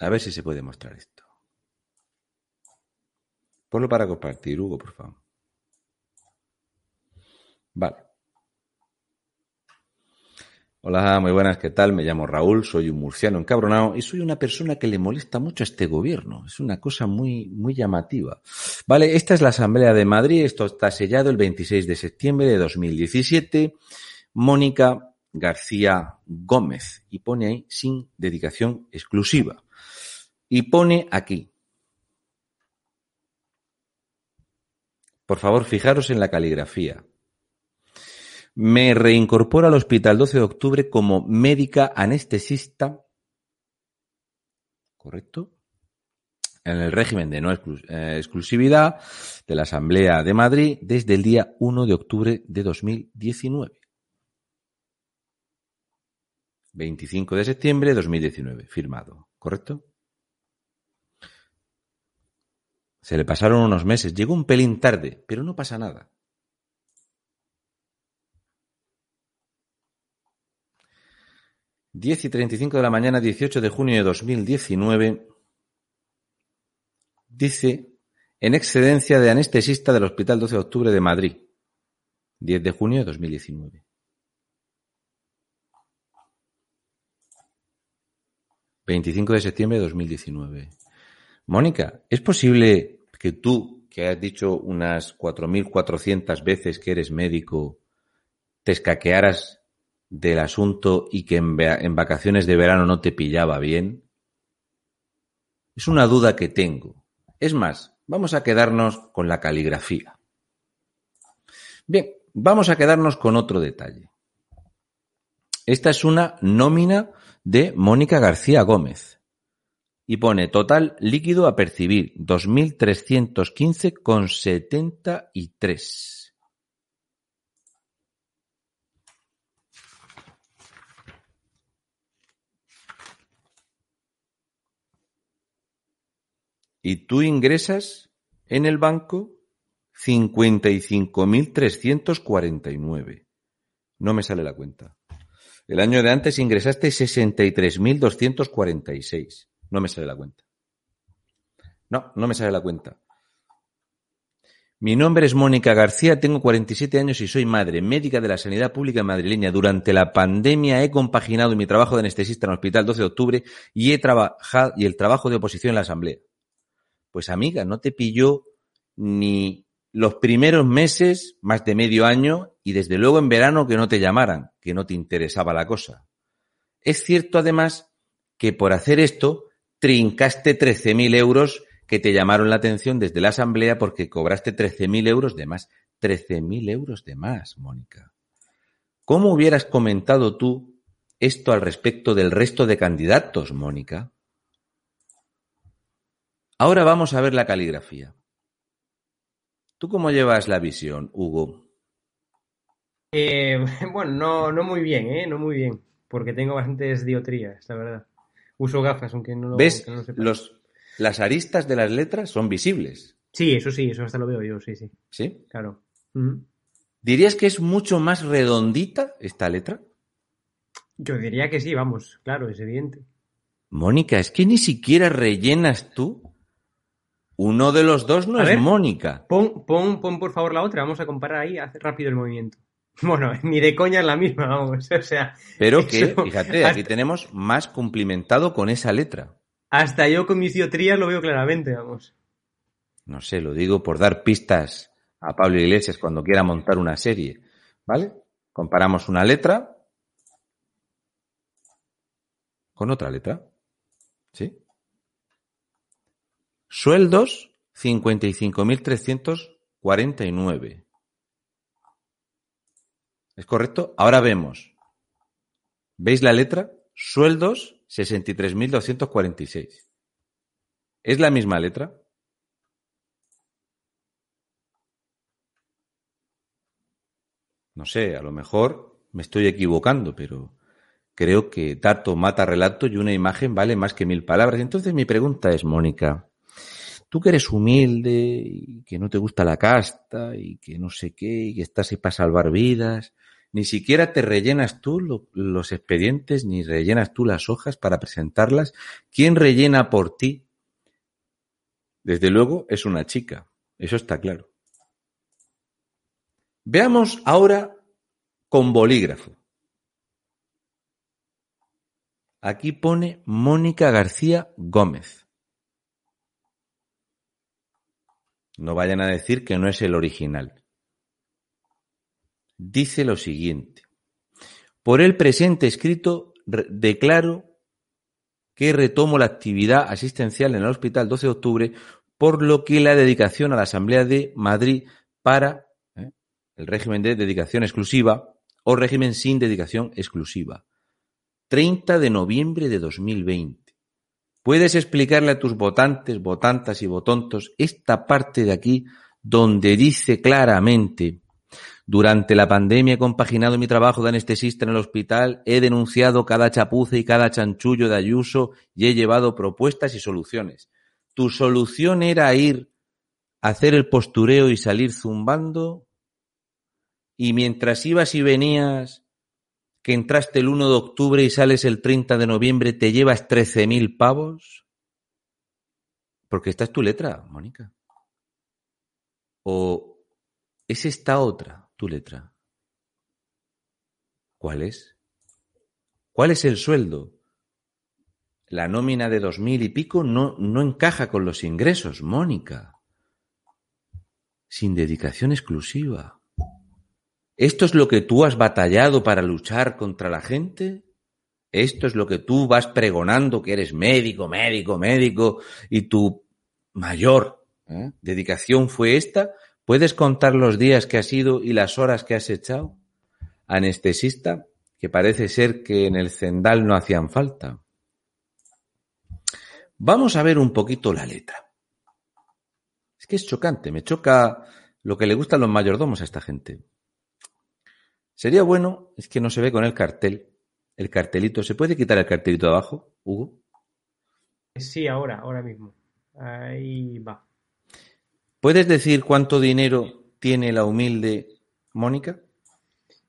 A ver si se puede mostrar esto. Ponlo para compartir, Hugo, por favor. Vale. Hola, muy buenas, ¿qué tal? Me llamo Raúl, soy un murciano encabronado y soy una persona que le molesta mucho a este gobierno. Es una cosa muy, muy llamativa. Vale, esta es la Asamblea de Madrid, esto está sellado el 26 de septiembre de 2017. Mónica García Gómez y pone ahí sin dedicación exclusiva. Y pone aquí. Por favor, fijaros en la caligrafía. Me reincorporo al hospital 12 de octubre como médica anestesista. ¿Correcto? En el régimen de no eh, exclusividad de la Asamblea de Madrid desde el día 1 de octubre de 2019. 25 de septiembre de 2019, firmado. ¿Correcto? Se le pasaron unos meses, llegó un pelín tarde, pero no pasa nada. Diez y treinta y cinco de la mañana, 18 de junio de 2019, dice, en excedencia de anestesista del Hospital 12 de Octubre de Madrid, 10 de junio de 2019. Veinticinco de septiembre de 2019. Mónica, ¿es posible que tú, que has dicho unas 4.400 veces que eres médico, te escaquearas del asunto y que en, en vacaciones de verano no te pillaba bien? Es una duda que tengo. Es más, vamos a quedarnos con la caligrafía. Bien, vamos a quedarnos con otro detalle. Esta es una nómina de Mónica García Gómez y pone total líquido a percibir 2.315,73. Y tú ingresas en el banco 55.349. No me sale la cuenta. El año de antes ingresaste 63.246. No me sale la cuenta. No, no me sale la cuenta. Mi nombre es Mónica García, tengo 47 años y soy madre, médica de la sanidad pública madrileña. Durante la pandemia he compaginado mi trabajo de anestesista en el Hospital 12 de Octubre y he trabajado y el trabajo de oposición en la Asamblea. Pues amiga, no te pilló ni los primeros meses, más de medio año, y desde luego en verano que no te llamaran, que no te interesaba la cosa. Es cierto además que por hacer esto trincaste 13.000 euros que te llamaron la atención desde la asamblea porque cobraste 13.000 euros de más. 13.000 euros de más, Mónica. ¿Cómo hubieras comentado tú esto al respecto del resto de candidatos, Mónica? Ahora vamos a ver la caligrafía. ¿Tú cómo llevas la visión, Hugo? Eh, bueno, no, no muy bien, ¿eh? No muy bien. Porque tengo bastantes diotrías, la verdad. Uso gafas, aunque no lo, ¿Ves? que no lo sepas. Los, las aristas de las letras son visibles. Sí, eso sí, eso hasta lo veo yo, sí, sí. ¿Sí? Claro. ¿Dirías que es mucho más redondita esta letra? Yo diría que sí, vamos, claro, es evidente. Mónica, es que ni siquiera rellenas tú. Uno de los dos no A es ver. Mónica. Pon, pon, pon por favor la otra, vamos a comparar ahí, hace rápido el movimiento. Bueno, ni de coña es la misma, vamos, o sea. Pero que, fíjate, aquí tenemos más cumplimentado con esa letra. Hasta yo con mis diotrías lo veo claramente, vamos. No sé, lo digo por dar pistas a Pablo Iglesias cuando quiera montar una serie. ¿Vale? Comparamos una letra con otra letra. ¿Sí? Sueldos 55.349. ¿Es correcto? Ahora vemos. ¿Veis la letra? Sueldos 63.246. ¿Es la misma letra? No sé, a lo mejor me estoy equivocando, pero creo que dato mata relato y una imagen vale más que mil palabras. Entonces mi pregunta es, Mónica, tú que eres humilde y que no te gusta la casta y que no sé qué, y que estás ahí para salvar vidas, ni siquiera te rellenas tú lo- los expedientes, ni rellenas tú las hojas para presentarlas. ¿Quién rellena por ti? Desde luego es una chica, eso está claro. Veamos ahora con bolígrafo. Aquí pone Mónica García Gómez. No vayan a decir que no es el original. Dice lo siguiente. Por el presente escrito declaro que retomo la actividad asistencial en el hospital 12 de octubre, por lo que la dedicación a la Asamblea de Madrid para ¿eh? el régimen de dedicación exclusiva o régimen sin dedicación exclusiva. 30 de noviembre de 2020. ¿Puedes explicarle a tus votantes, votantas y votontos esta parte de aquí donde dice claramente durante la pandemia he compaginado mi trabajo de anestesista en el hospital, he denunciado cada chapuza y cada chanchullo de Ayuso y he llevado propuestas y soluciones. ¿Tu solución era ir hacer el postureo y salir zumbando? Y mientras ibas y venías, que entraste el 1 de octubre y sales el 30 de noviembre, te llevas 13.000 pavos? Porque esta es tu letra, Mónica. ¿O es esta otra? tu letra? ¿Cuál es? ¿Cuál es el sueldo? La nómina de dos mil y pico no, no encaja con los ingresos, Mónica. Sin dedicación exclusiva. ¿Esto es lo que tú has batallado para luchar contra la gente? ¿Esto es lo que tú vas pregonando que eres médico, médico, médico y tu mayor ¿eh? dedicación fue esta? ¿Puedes contar los días que has ido y las horas que has echado? Anestesista, que parece ser que en el cendal no hacían falta. Vamos a ver un poquito la letra. Es que es chocante, me choca lo que le gustan los mayordomos a esta gente. Sería bueno, es que no se ve con el cartel, el cartelito. ¿Se puede quitar el cartelito de abajo, Hugo? Sí, ahora, ahora mismo. Ahí va. ¿Puedes decir cuánto dinero tiene la humilde Mónica?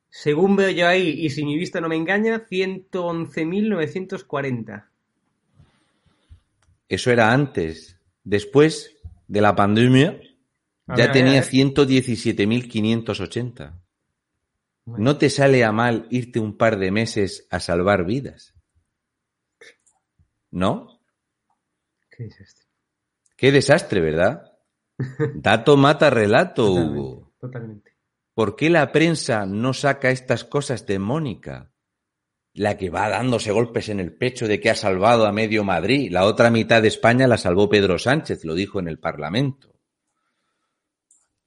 Según veo yo ahí, y si mi vista no me engaña, 111.940. Eso era antes. Después de la pandemia, A ya ver, tenía a ver. 117.580. ¿No te sale a mal irte un par de meses a salvar vidas? ¿No? ¿Qué es esto? Qué desastre, ¿verdad? Dato mata relato, Hugo. Totalmente. ¿Por qué la prensa no saca estas cosas de Mónica? La que va dándose golpes en el pecho de que ha salvado a medio Madrid. La otra mitad de España la salvó Pedro Sánchez, lo dijo en el Parlamento.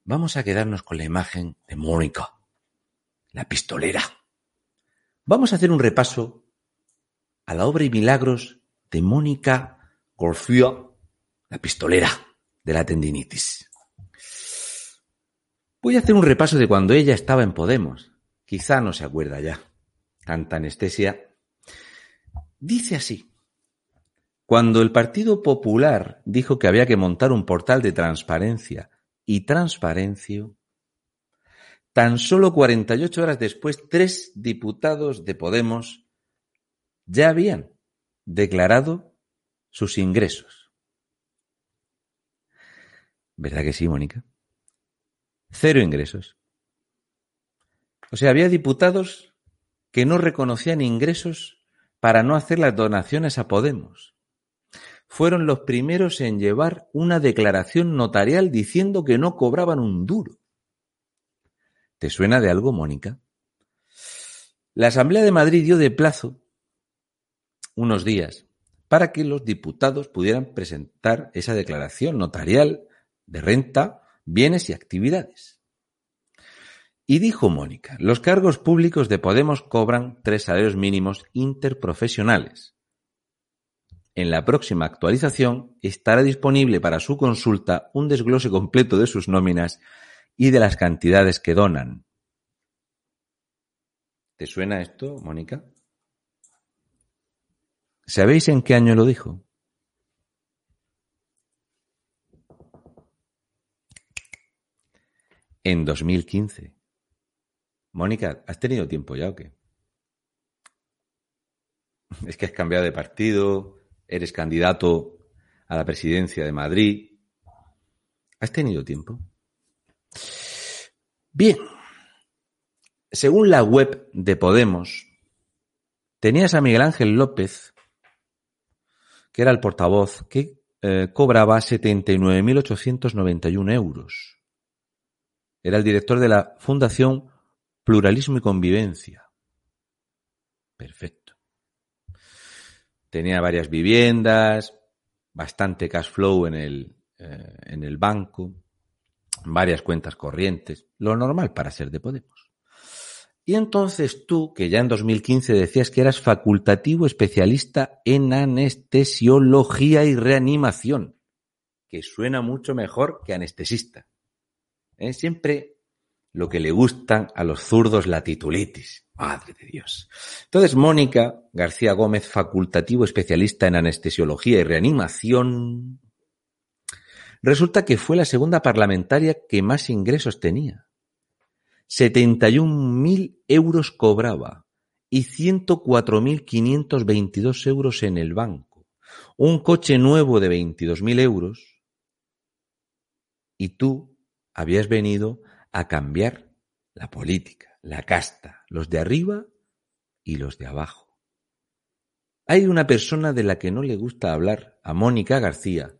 Vamos a quedarnos con la imagen de Mónica, la pistolera. Vamos a hacer un repaso a la obra y milagros de Mónica García, la pistolera de la tendinitis. Voy a hacer un repaso de cuando ella estaba en Podemos. Quizá no se acuerda ya. Tanta anestesia. Dice así. Cuando el Partido Popular dijo que había que montar un portal de transparencia y transparencia, tan solo 48 horas después, tres diputados de Podemos ya habían declarado sus ingresos. ¿Verdad que sí, Mónica? Cero ingresos. O sea, había diputados que no reconocían ingresos para no hacer las donaciones a Podemos. Fueron los primeros en llevar una declaración notarial diciendo que no cobraban un duro. ¿Te suena de algo, Mónica? La Asamblea de Madrid dio de plazo unos días para que los diputados pudieran presentar esa declaración notarial de renta, bienes y actividades. Y dijo Mónica, los cargos públicos de Podemos cobran tres salarios mínimos interprofesionales. En la próxima actualización estará disponible para su consulta un desglose completo de sus nóminas y de las cantidades que donan. ¿Te suena esto, Mónica? ¿Sabéis en qué año lo dijo? En 2015. Mónica, ¿has tenido tiempo ya o qué? Es que has cambiado de partido, eres candidato a la presidencia de Madrid. ¿Has tenido tiempo? Bien. Según la web de Podemos, tenías a Miguel Ángel López, que era el portavoz, que eh, cobraba 79.891 euros. Era el director de la Fundación Pluralismo y Convivencia. Perfecto. tenía varias viviendas, bastante cash flow en el, eh, en el banco, varias cuentas corrientes, lo normal para ser de Podemos. Y entonces tú, que ya en 2015 decías que eras facultativo especialista en anestesiología y reanimación, que suena mucho mejor que anestesista. ¿Eh? Siempre lo que le gustan a los zurdos la titulitis. Madre de Dios. Entonces, Mónica García Gómez, facultativo especialista en anestesiología y reanimación, resulta que fue la segunda parlamentaria que más ingresos tenía. 71.000 euros cobraba y 104.522 euros en el banco. Un coche nuevo de 22.000 euros y tú habías venido a cambiar la política, la casta, los de arriba y los de abajo. Hay una persona de la que no le gusta hablar, a Mónica García,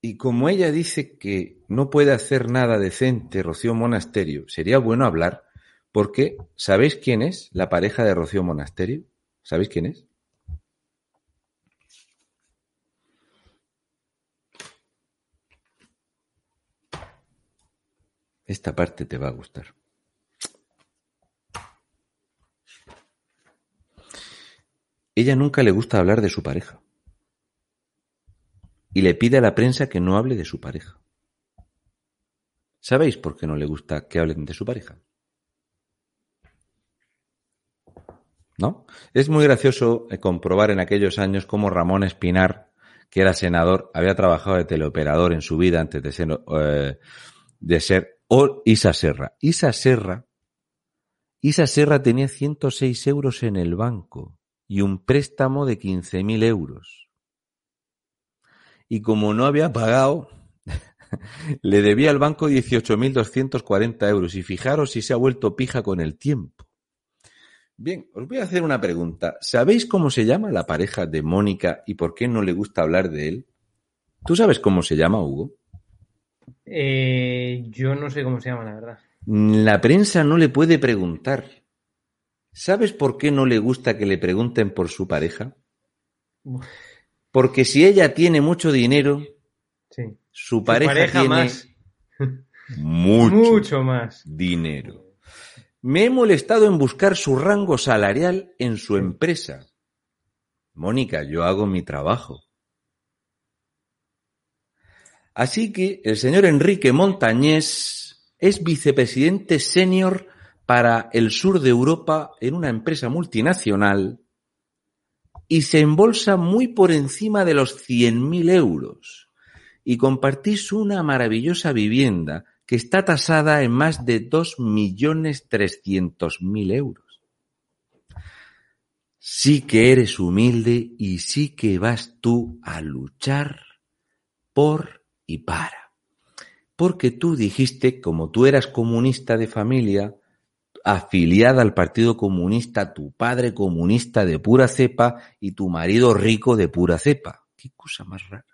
y como ella dice que no puede hacer nada decente Rocío Monasterio, sería bueno hablar porque ¿sabéis quién es la pareja de Rocío Monasterio? ¿Sabéis quién es? Esta parte te va a gustar. Ella nunca le gusta hablar de su pareja y le pide a la prensa que no hable de su pareja. ¿Sabéis por qué no le gusta que hablen de su pareja? ¿No? Es muy gracioso eh, comprobar en aquellos años cómo Ramón Espinar, que era senador, había trabajado de teleoperador en su vida antes de ser, eh, de ser Isa Serra. Isa Serra, Isa Serra tenía 106 euros en el banco y un préstamo de 15.000 euros y como no había pagado, le debía al banco 18.240 euros y fijaros si se ha vuelto pija con el tiempo. Bien, os voy a hacer una pregunta. ¿Sabéis cómo se llama la pareja de Mónica y por qué no le gusta hablar de él? ¿Tú sabes cómo se llama, Hugo? Eh, yo no sé cómo se llama, la verdad. La prensa no le puede preguntar. ¿Sabes por qué no le gusta que le pregunten por su pareja? Porque si ella tiene mucho dinero, Sí. su pareja, pareja tiene más. mucho, Mucho más. dinero. Me he molestado en buscar su rango salarial en su empresa. Mónica, yo hago mi trabajo. Así que el señor Enrique Montañés es vicepresidente senior para el sur de Europa en una empresa multinacional y se embolsa muy por encima de los 100.000 euros. Y compartís una maravillosa vivienda que está tasada en más de 2.300.000 euros. Sí que eres humilde y sí que vas tú a luchar por y para. Porque tú dijiste, como tú eras comunista de familia, afiliada al Partido Comunista, tu padre comunista de pura cepa y tu marido rico de pura cepa. Qué cosa más rara.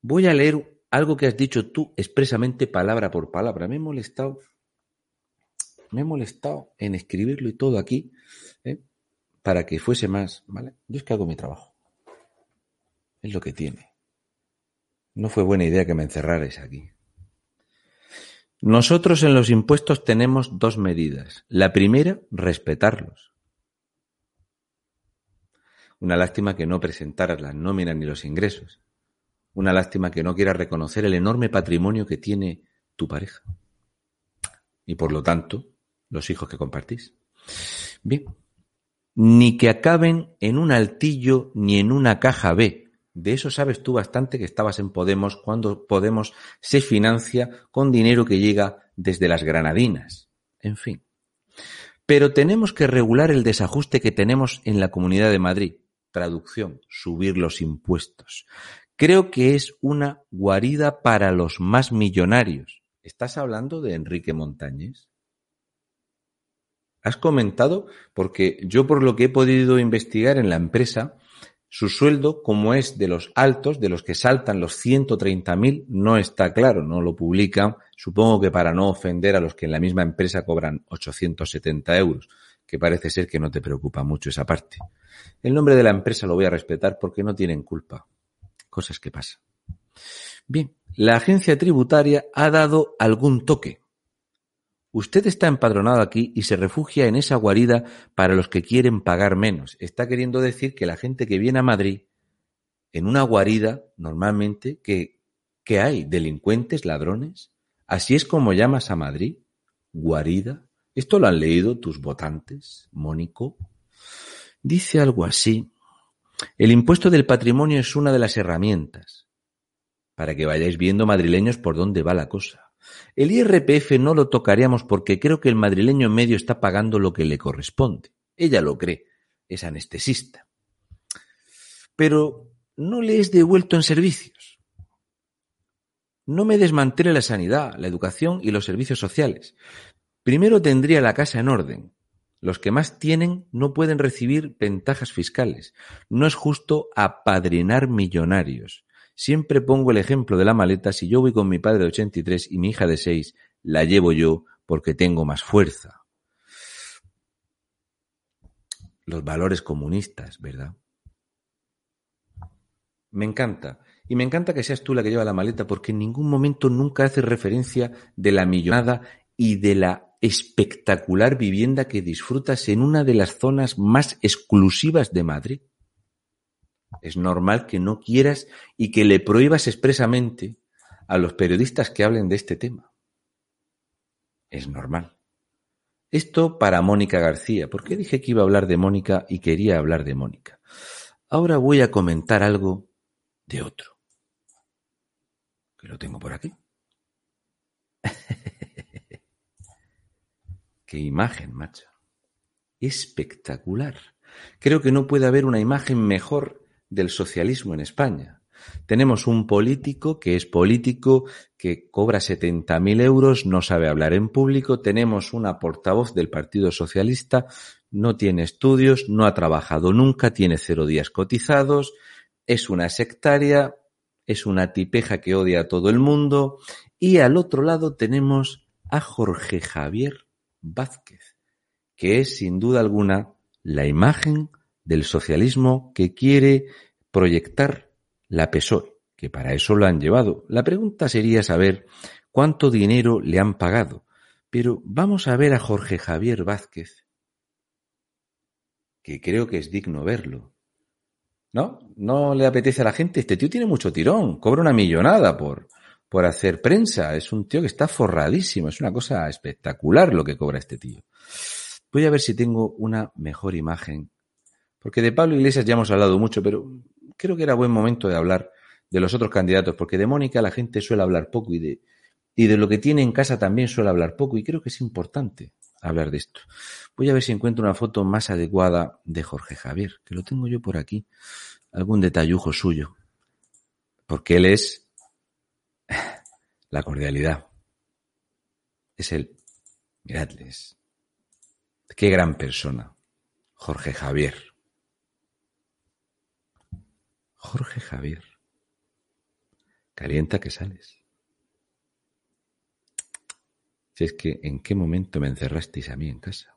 Voy a leer algo que has dicho tú expresamente palabra por palabra. Me he molestado, me he molestado en escribirlo y todo aquí, ¿eh? para que fuese más, ¿vale? Yo es que hago mi trabajo. Es lo que tiene. No fue buena idea que me encerrarais aquí. Nosotros en los impuestos tenemos dos medidas. La primera, respetarlos. Una lástima que no presentaras las nóminas ni los ingresos. Una lástima que no quieras reconocer el enorme patrimonio que tiene tu pareja. Y por lo tanto, los hijos que compartís. Bien. Ni que acaben en un altillo ni en una caja B. De eso sabes tú bastante que estabas en Podemos cuando Podemos se financia con dinero que llega desde las Granadinas. En fin. Pero tenemos que regular el desajuste que tenemos en la Comunidad de Madrid. Traducción, subir los impuestos. Creo que es una guarida para los más millonarios. ¿Estás hablando de Enrique Montañés? Has comentado, porque yo por lo que he podido investigar en la empresa, su sueldo, como es de los altos, de los que saltan los 130.000, no está claro, no lo publican. Supongo que para no ofender a los que en la misma empresa cobran 870 euros, que parece ser que no te preocupa mucho esa parte. El nombre de la empresa lo voy a respetar porque no tienen culpa. Cosas que pasan. Bien, la agencia tributaria ha dado algún toque. Usted está empadronado aquí y se refugia en esa guarida para los que quieren pagar menos. Está queriendo decir que la gente que viene a Madrid, en una guarida, normalmente, que, hay delincuentes, ladrones. Así es como llamas a Madrid. Guarida. ¿Esto lo han leído tus votantes, Mónico? Dice algo así. El impuesto del patrimonio es una de las herramientas para que vayáis viendo madrileños por dónde va la cosa. El IRPF no lo tocaríamos porque creo que el madrileño medio está pagando lo que le corresponde. Ella lo cree, es anestesista. Pero no le es devuelto en servicios. No me desmantele la sanidad, la educación y los servicios sociales. Primero tendría la casa en orden. Los que más tienen no pueden recibir ventajas fiscales. No es justo apadrinar millonarios. Siempre pongo el ejemplo de la maleta. Si yo voy con mi padre de 83 y mi hija de 6, la llevo yo porque tengo más fuerza. Los valores comunistas, ¿verdad? Me encanta. Y me encanta que seas tú la que lleva la maleta porque en ningún momento nunca haces referencia de la millonada y de la espectacular vivienda que disfrutas en una de las zonas más exclusivas de Madrid. Es normal que no quieras y que le prohíbas expresamente a los periodistas que hablen de este tema. Es normal. Esto para Mónica García. ¿Por qué dije que iba a hablar de Mónica y quería hablar de Mónica? Ahora voy a comentar algo de otro. Que lo tengo por aquí. Qué imagen, macho. Espectacular. Creo que no puede haber una imagen mejor del socialismo en España. Tenemos un político que es político, que cobra 70.000 euros, no sabe hablar en público. Tenemos una portavoz del Partido Socialista, no tiene estudios, no ha trabajado nunca, tiene cero días cotizados, es una sectaria, es una tipeja que odia a todo el mundo. Y al otro lado tenemos a Jorge Javier Vázquez, que es sin duda alguna la imagen del socialismo que quiere proyectar la PSOE, que para eso lo han llevado. La pregunta sería saber cuánto dinero le han pagado. Pero vamos a ver a Jorge Javier Vázquez, que creo que es digno verlo. ¿No? ¿No le apetece a la gente? Este tío tiene mucho tirón, cobra una millonada por, por hacer prensa. Es un tío que está forradísimo, es una cosa espectacular lo que cobra este tío. Voy a ver si tengo una mejor imagen. Porque de Pablo Iglesias ya hemos hablado mucho, pero creo que era buen momento de hablar de los otros candidatos, porque de Mónica la gente suele hablar poco y de, y de lo que tiene en casa también suele hablar poco, y creo que es importante hablar de esto. Voy a ver si encuentro una foto más adecuada de Jorge Javier, que lo tengo yo por aquí, algún detallujo suyo, porque él es la cordialidad. Es el, miradles, qué gran persona, Jorge Javier. Jorge Javier. Calienta que sales. Si es que, ¿en qué momento me encerrasteis a mí en casa?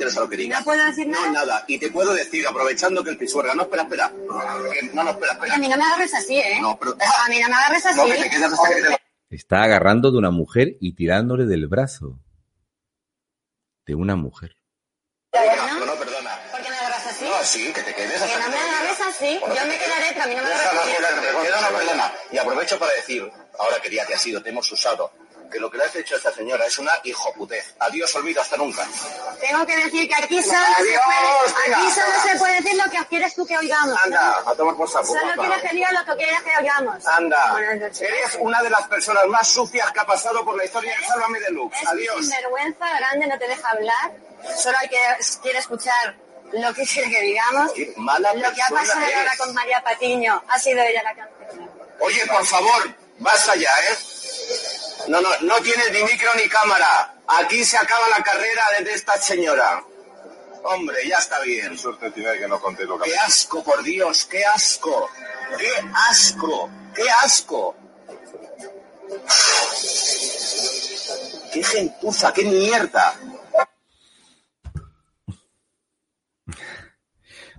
Interesa lo que digas. ¿No puedo decir nada? No, nada. Y te puedo decir, aprovechando que el pisuerga... No, espera, espera. Que no, no, espera, espera. A mí no me agarres así, ¿eh? No, pero... A mí no me agarres así. No, que te quedas hasta que te... Está agarrando de una mujer y tirándole del brazo. De una mujer. No, no, perdona. ¿Por qué me agarras así? No, sí, que te quedes Que hasta no me agarres así. Yo me quedaré, pero a mí no me agarres así. perdona, perdona, perdona. Y aprovecho para decir, ahora que ya te has ido, te hemos usado, que lo que le has hecho a esta señora es una hijoputez. Adiós, olvido, hasta nunca. Tengo que decir que aquí solo, se puede, aquí solo se puede decir lo que quieres tú que oigamos. ¿no? Anda, a tomar por saco. Solo quieres que diga lo que quieres que oigamos. Anda, eres una de las personas más sucias que ha pasado por la historia de Sálvame Deluxe. Es Adiós. sinvergüenza grande, no te deja hablar. Solo hay que quiere escuchar lo que quiere que digamos. Qué mala Lo que ha pasado eres. ahora con María Patiño ha sido ella la empezado. Oye, por favor, basta ya, ¿eh? No, no, no tienes ni micro ni cámara. Aquí se acaba la carrera de esta señora. Hombre, ya está bien. Suerte tiene que no conté lo que ¡Qué asco, por Dios! ¡Qué asco! ¡Qué asco! ¡Qué asco! ¡Qué gentuza! ¡Qué mierda!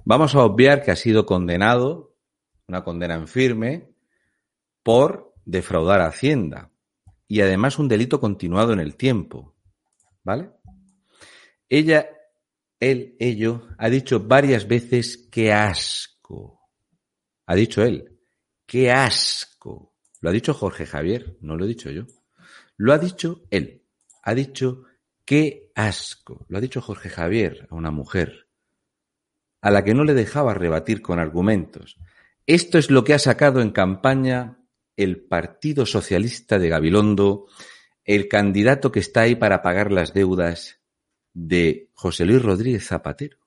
Vamos a obviar que ha sido condenado, una condena en firme, por defraudar a Hacienda. Y además un delito continuado en el tiempo. ¿Vale? Ella, él, ello, ha dicho varias veces que asco. Ha dicho él, qué asco. Lo ha dicho Jorge Javier, no lo he dicho yo. Lo ha dicho él. Ha dicho qué asco. Lo ha dicho Jorge Javier a una mujer a la que no le dejaba rebatir con argumentos. Esto es lo que ha sacado en campaña el Partido Socialista de Gabilondo, el candidato que está ahí para pagar las deudas de José Luis Rodríguez Zapatero.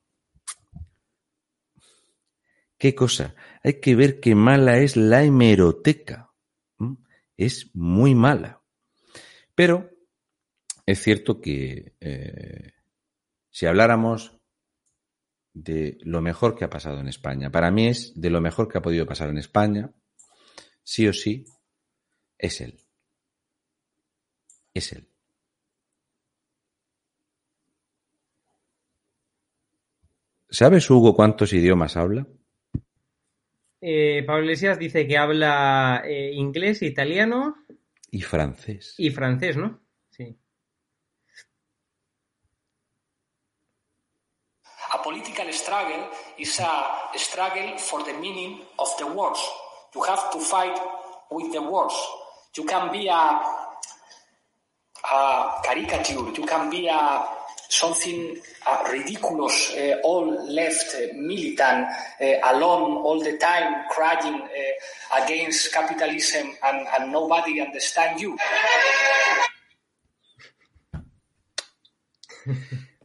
¿Qué cosa? Hay que ver qué mala es la hemeroteca. Es muy mala. Pero es cierto que eh, si habláramos de lo mejor que ha pasado en España, para mí es de lo mejor que ha podido pasar en España, sí o sí, es él. Es él. ¿Sabes, Hugo, cuántos idiomas habla? Eh, Pablo Iglesias dice que habla eh, inglés, italiano Y francés. y francés, ¿no? Sí. A political struggle is a struggle for the meaning of the words. You have to fight with the words. You can be a, a caricature, you can be a something ridiculous, uh, all left uh, militant, uh, alone all the time, crying uh, against capitalism, and, and nobody understand you.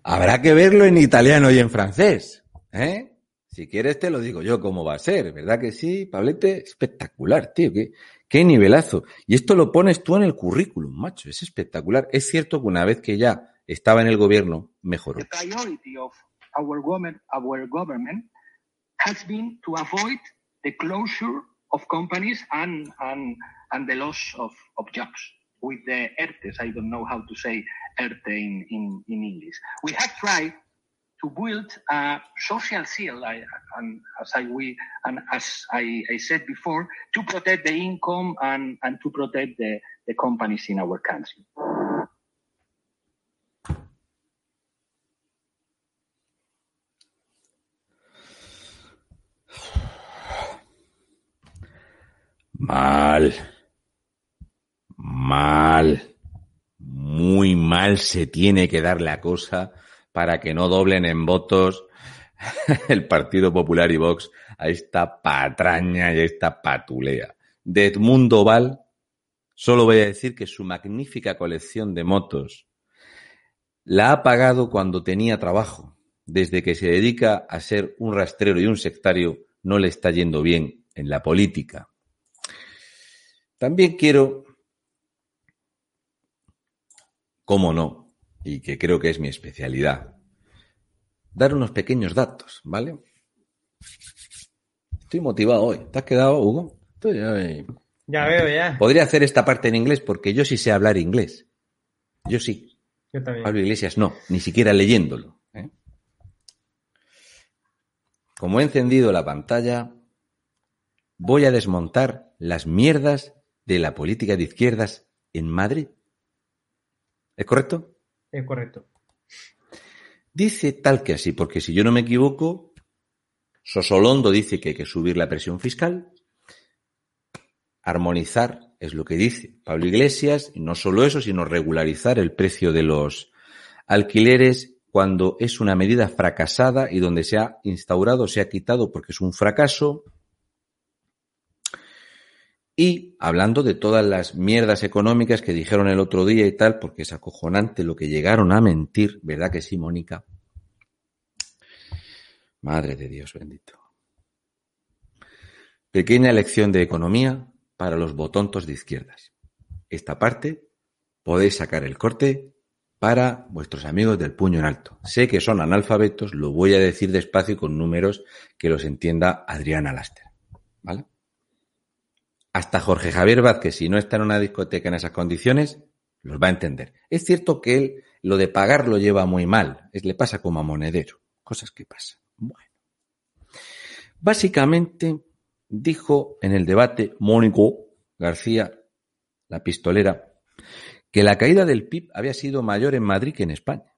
Habrá que verlo en italiano y en francés. ¿eh? Si quieres te lo digo yo cómo va a ser, ¿verdad que sí? Pablete, espectacular, tío, qué, qué nivelazo. Y esto lo pones tú en el currículum, macho, es espectacular. Es cierto que una vez que ya estaba en el gobierno, mejoró. The priority of our government, our government has been to avoid the closure of companies and, and, and the loss of, of jobs. With the ERTES, I don't know how to say ERTE in, in, in English. We have tried to build a social seal, I, and as I we and as I, I said before, to protect the income and, and to protect the, the companies in our country. Mal. Mal. Muy mal se tiene que dar la cosa para que no doblen en votos el Partido Popular y Vox a esta patraña y a esta patulea. De Edmundo Val, solo voy a decir que su magnífica colección de motos la ha pagado cuando tenía trabajo. Desde que se dedica a ser un rastrero y un sectario, no le está yendo bien en la política. También quiero, cómo no, y que creo que es mi especialidad, dar unos pequeños datos, ¿vale? Estoy motivado hoy. ¿Te has quedado, Hugo? Estoy hoy- Ya veo, ya. Podría hacer esta parte en inglés porque yo sí sé hablar inglés. Yo sí. Yo también. Pablo Iglesias no, ni siquiera leyéndolo. ¿eh? Como he encendido la pantalla, voy a desmontar las mierdas de la política de izquierdas en Madrid. ¿Es correcto? Es correcto. Dice tal que así, porque si yo no me equivoco, Sosolondo dice que hay que subir la presión fiscal, armonizar es lo que dice Pablo Iglesias, y no solo eso, sino regularizar el precio de los alquileres cuando es una medida fracasada y donde se ha instaurado, se ha quitado porque es un fracaso. Y hablando de todas las mierdas económicas que dijeron el otro día y tal, porque es acojonante lo que llegaron a mentir, ¿verdad que sí, Mónica? Madre de Dios bendito. Pequeña lección de economía para los botontos de izquierdas. Esta parte podéis sacar el corte para vuestros amigos del puño en alto. Sé que son analfabetos, lo voy a decir despacio con números que los entienda Adriana Laster. ¿Vale? Hasta Jorge Javier Vázquez, si no está en una discoteca en esas condiciones, los va a entender. Es cierto que él lo de pagar lo lleva muy mal, es, le pasa como a monedero, cosas que pasan. Bueno. Básicamente dijo en el debate Mónico García, la pistolera, que la caída del PIB había sido mayor en Madrid que en España.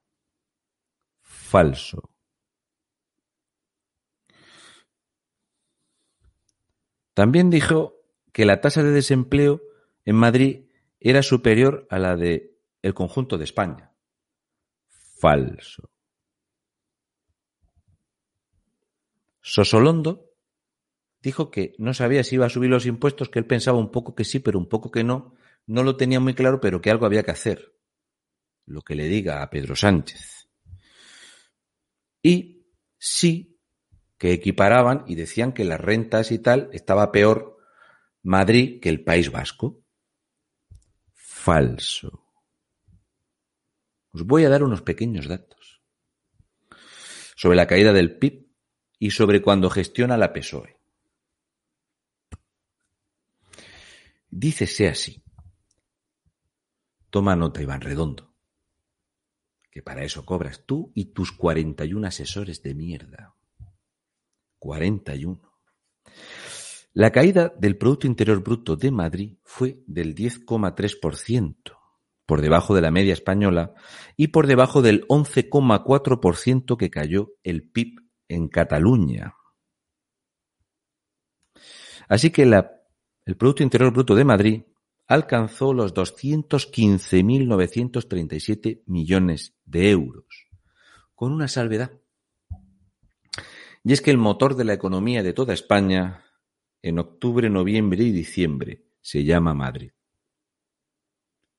Falso. También dijo que la tasa de desempleo en Madrid era superior a la de el conjunto de España. Falso. Sosolondo dijo que no sabía si iba a subir los impuestos, que él pensaba un poco que sí, pero un poco que no. No lo tenía muy claro, pero que algo había que hacer. Lo que le diga a Pedro Sánchez. Y sí que equiparaban y decían que las rentas y tal estaba peor Madrid que el País Vasco. Falso. Os voy a dar unos pequeños datos sobre la caída del PIB y sobre cuando gestiona la PSOE. Dícese así. Toma nota, Iván Redondo, que para eso cobras tú y tus 41 asesores de mierda. 41. La caída del Producto Interior Bruto de Madrid fue del 10,3%, por debajo de la media española y por debajo del 11,4% que cayó el PIB en Cataluña. Así que la el Producto Interior Bruto de Madrid alcanzó los 215.937 millones de euros, con una salvedad. Y es que el motor de la economía de toda España, en octubre, noviembre y diciembre, se llama Madrid.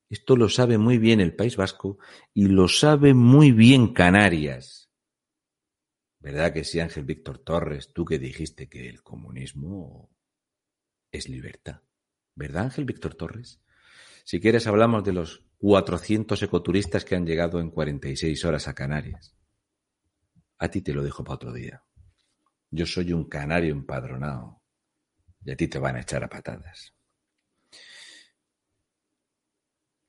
Esto lo sabe muy bien el País Vasco y lo sabe muy bien Canarias. ¿Verdad que sí, Ángel Víctor Torres, tú que dijiste que el comunismo es libertad. ¿Verdad, Ángel Víctor Torres? Si quieres, hablamos de los 400 ecoturistas que han llegado en 46 horas a Canarias. A ti te lo dejo para otro día. Yo soy un canario empadronado y a ti te van a echar a patadas.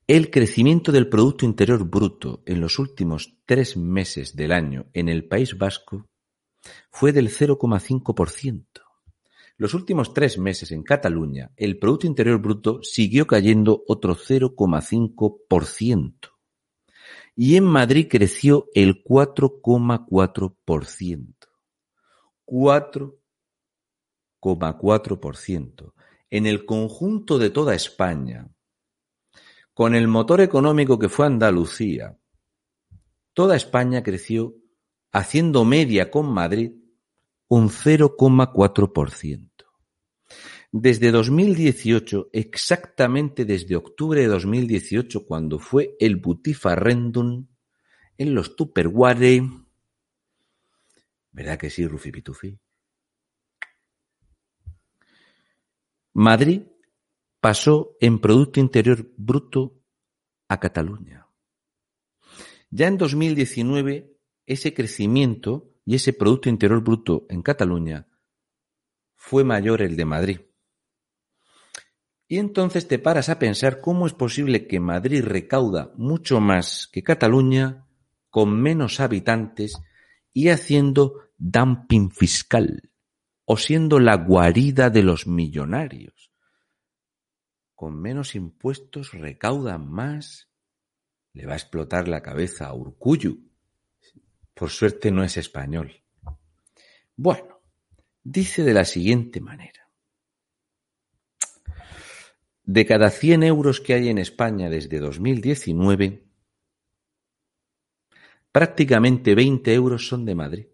El crecimiento del Producto Interior Bruto en los últimos tres meses del año en el País Vasco fue del 0,5%. Los últimos tres meses en Cataluña, el Producto Interior Bruto siguió cayendo otro 0,5%. Y en Madrid creció el 4,4%. 4,4%. En el conjunto de toda España, con el motor económico que fue Andalucía, toda España creció haciendo media con Madrid un 0,4%. Desde 2018, exactamente desde octubre de 2018, cuando fue el Butifarrendum en los Tupperware, ¿verdad que sí, Rufi Pitufi? Madrid pasó en Producto Interior Bruto a Cataluña. Ya en 2019, ese crecimiento y ese Producto Interior Bruto en Cataluña fue mayor el de Madrid. Y entonces te paras a pensar cómo es posible que Madrid recauda mucho más que Cataluña con menos habitantes y haciendo dumping fiscal o siendo la guarida de los millonarios. Con menos impuestos recaudan más. Le va a explotar la cabeza a Urcuyu. Por suerte no es español. Bueno, dice de la siguiente manera. De cada 100 euros que hay en España desde 2019, prácticamente 20 euros son de Madrid.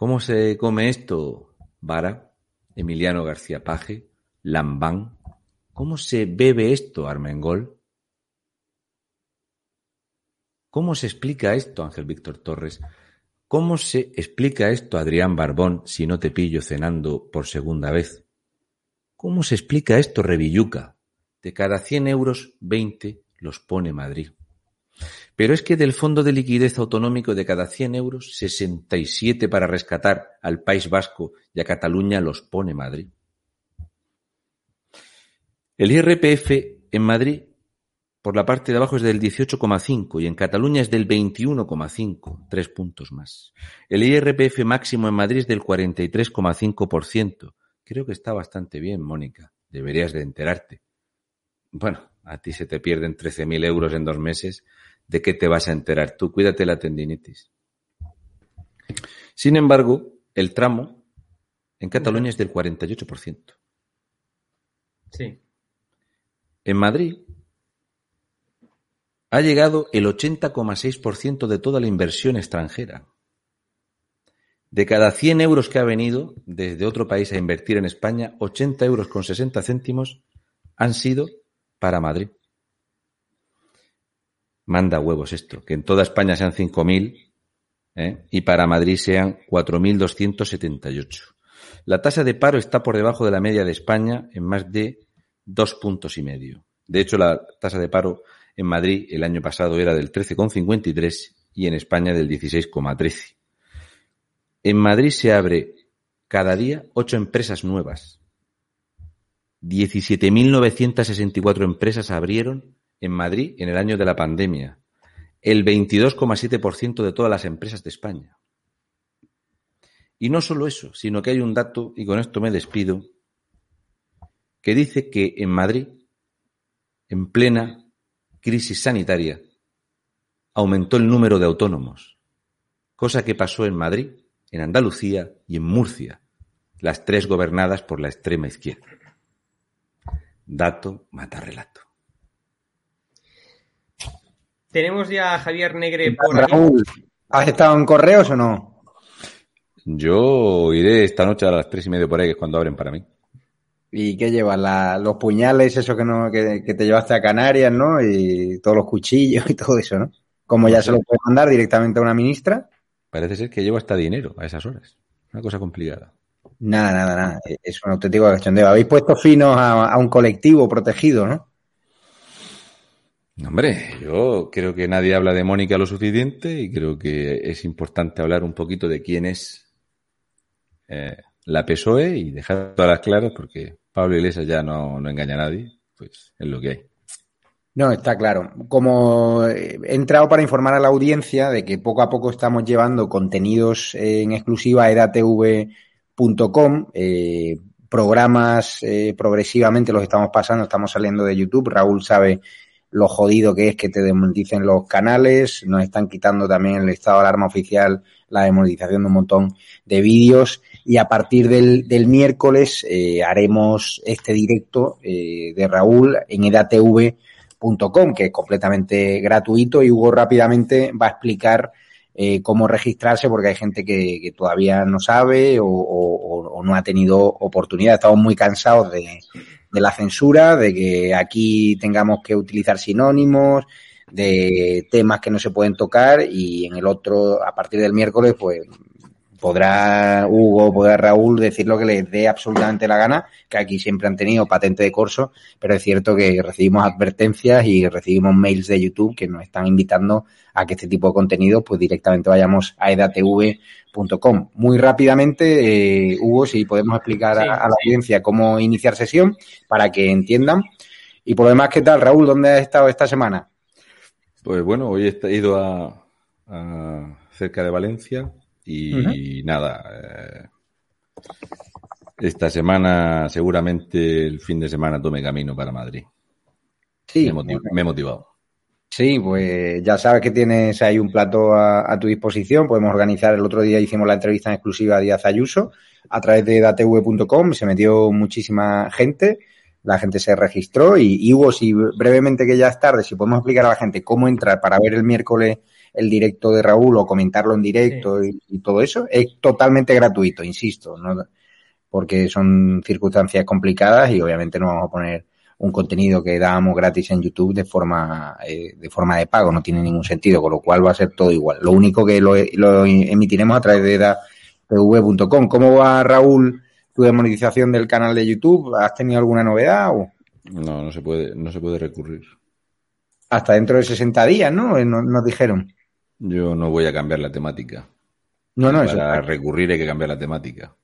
¿Cómo se come esto, Vara, Emiliano García Paje, Lambán? ¿Cómo se bebe esto, Armengol? ¿Cómo se explica esto, Ángel Víctor Torres? ¿Cómo se explica esto, Adrián Barbón, si no te pillo cenando por segunda vez? ¿Cómo se explica esto, Revilluca? De cada 100 euros, 20 los pone Madrid. Pero es que del Fondo de Liquidez Autonómico de cada 100 euros, 67 para rescatar al País Vasco y a Cataluña los pone Madrid. El IRPF en Madrid, por la parte de abajo, es del 18,5 y en Cataluña es del 21,5, tres puntos más. El IRPF máximo en Madrid es del 43,5%. Creo que está bastante bien, Mónica. Deberías de enterarte. Bueno, a ti se te pierden 13.000 euros en dos meses. ¿De qué te vas a enterar tú? Cuídate la tendinitis. Sin embargo, el tramo en Cataluña es del 48%. Sí. En Madrid ha llegado el 80,6% de toda la inversión extranjera. De cada 100 euros que ha venido desde otro país a invertir en España, 80 euros con 60 céntimos han sido para Madrid. Manda huevos esto, que en toda España sean 5.000 ¿eh? y para Madrid sean 4.278. La tasa de paro está por debajo de la media de España en más de dos puntos y medio. De hecho, la tasa de paro en Madrid el año pasado era del 13,53 y en España del 16,13. En Madrid se abre cada día ocho empresas nuevas. 17.964 empresas abrieron en Madrid en el año de la pandemia. El 22,7% de todas las empresas de España. Y no solo eso, sino que hay un dato, y con esto me despido, que dice que en Madrid, en plena crisis sanitaria, aumentó el número de autónomos, cosa que pasó en Madrid, en Andalucía y en Murcia, las tres gobernadas por la extrema izquierda. Dato mata relato. Tenemos ya a Javier Negre por aquí. Raúl, ¿has estado en correos o no? Yo iré esta noche a las tres y media por ahí, que es cuando abren para mí. ¿Y qué llevas? La- los puñales, eso que, no, que, que te llevaste a Canarias, ¿no? Y todos los cuchillos y todo eso, ¿no? Como ya se lo puede mandar directamente a una ministra. Parece ser que llevo hasta dinero a esas horas. Una cosa complicada. Nada, nada, nada. Es un auténtico cachondeo. Habéis puesto finos a, a un colectivo protegido, ¿no? Hombre, yo creo que nadie habla de Mónica lo suficiente y creo que es importante hablar un poquito de quién es eh, la PSOE y dejar todas las claras porque Pablo Iglesias ya no, no engaña a nadie, pues es lo que hay. No, está claro. Como eh, he entrado para informar a la audiencia de que poco a poco estamos llevando contenidos eh, en exclusiva a edatv.com, eh, programas progresivamente los estamos pasando, estamos saliendo de YouTube. Raúl sabe lo jodido que es que te demoneticen los canales, nos están quitando también el estado de alarma oficial, la demonetización de un montón de vídeos. Y a partir del, del miércoles eh, haremos este directo eh, de Raúl en edatv.com, que es completamente gratuito. Y Hugo rápidamente va a explicar eh, cómo registrarse porque hay gente que, que todavía no sabe o, o- o no ha tenido oportunidad. Estamos muy cansados de, de la censura, de que aquí tengamos que utilizar sinónimos, de temas que no se pueden tocar y en el otro, a partir del miércoles, pues podrá Hugo, podrá Raúl decir lo que les dé absolutamente la gana, que aquí siempre han tenido patente de corso, pero es cierto que recibimos advertencias y recibimos mails de YouTube que nos están invitando a que este tipo de contenido pues directamente vayamos a edatv.com. Muy rápidamente, eh, Hugo, si podemos explicar a, a la audiencia cómo iniciar sesión para que entiendan. Y por lo demás, ¿qué tal, Raúl? ¿Dónde has estado esta semana? Pues bueno, hoy he ido a, a cerca de Valencia y nada. eh, esta semana, seguramente el fin de semana tome camino para Madrid. Sí. Me he, motiv- me he motivado. Sí, pues ya sabes que tienes ahí un plato a, a tu disposición. Podemos organizar. El otro día hicimos la entrevista en exclusiva a Díaz Ayuso a través de datv.com. Se metió muchísima gente. La gente se registró y, y Hugo, si brevemente que ya es tarde, si podemos explicar a la gente cómo entrar para ver el miércoles el directo de Raúl o comentarlo en directo y, y todo eso, es totalmente gratuito, insisto, ¿no? porque son circunstancias complicadas y obviamente no vamos a poner un contenido que dábamos gratis en YouTube de forma eh, de forma de pago, no tiene ningún sentido, con lo cual va a ser todo igual. Lo único que lo, lo emitiremos a través de edatv.com. ¿Cómo va Raúl tu demonetización del canal de YouTube? ¿Has tenido alguna novedad? O? No, no se puede, no se puede recurrir. Hasta dentro de 60 días, ¿no? Eh, Nos, nos dijeron. Yo no voy a cambiar la temática. No, no, eso Para recurrir hay que cambiar la temática.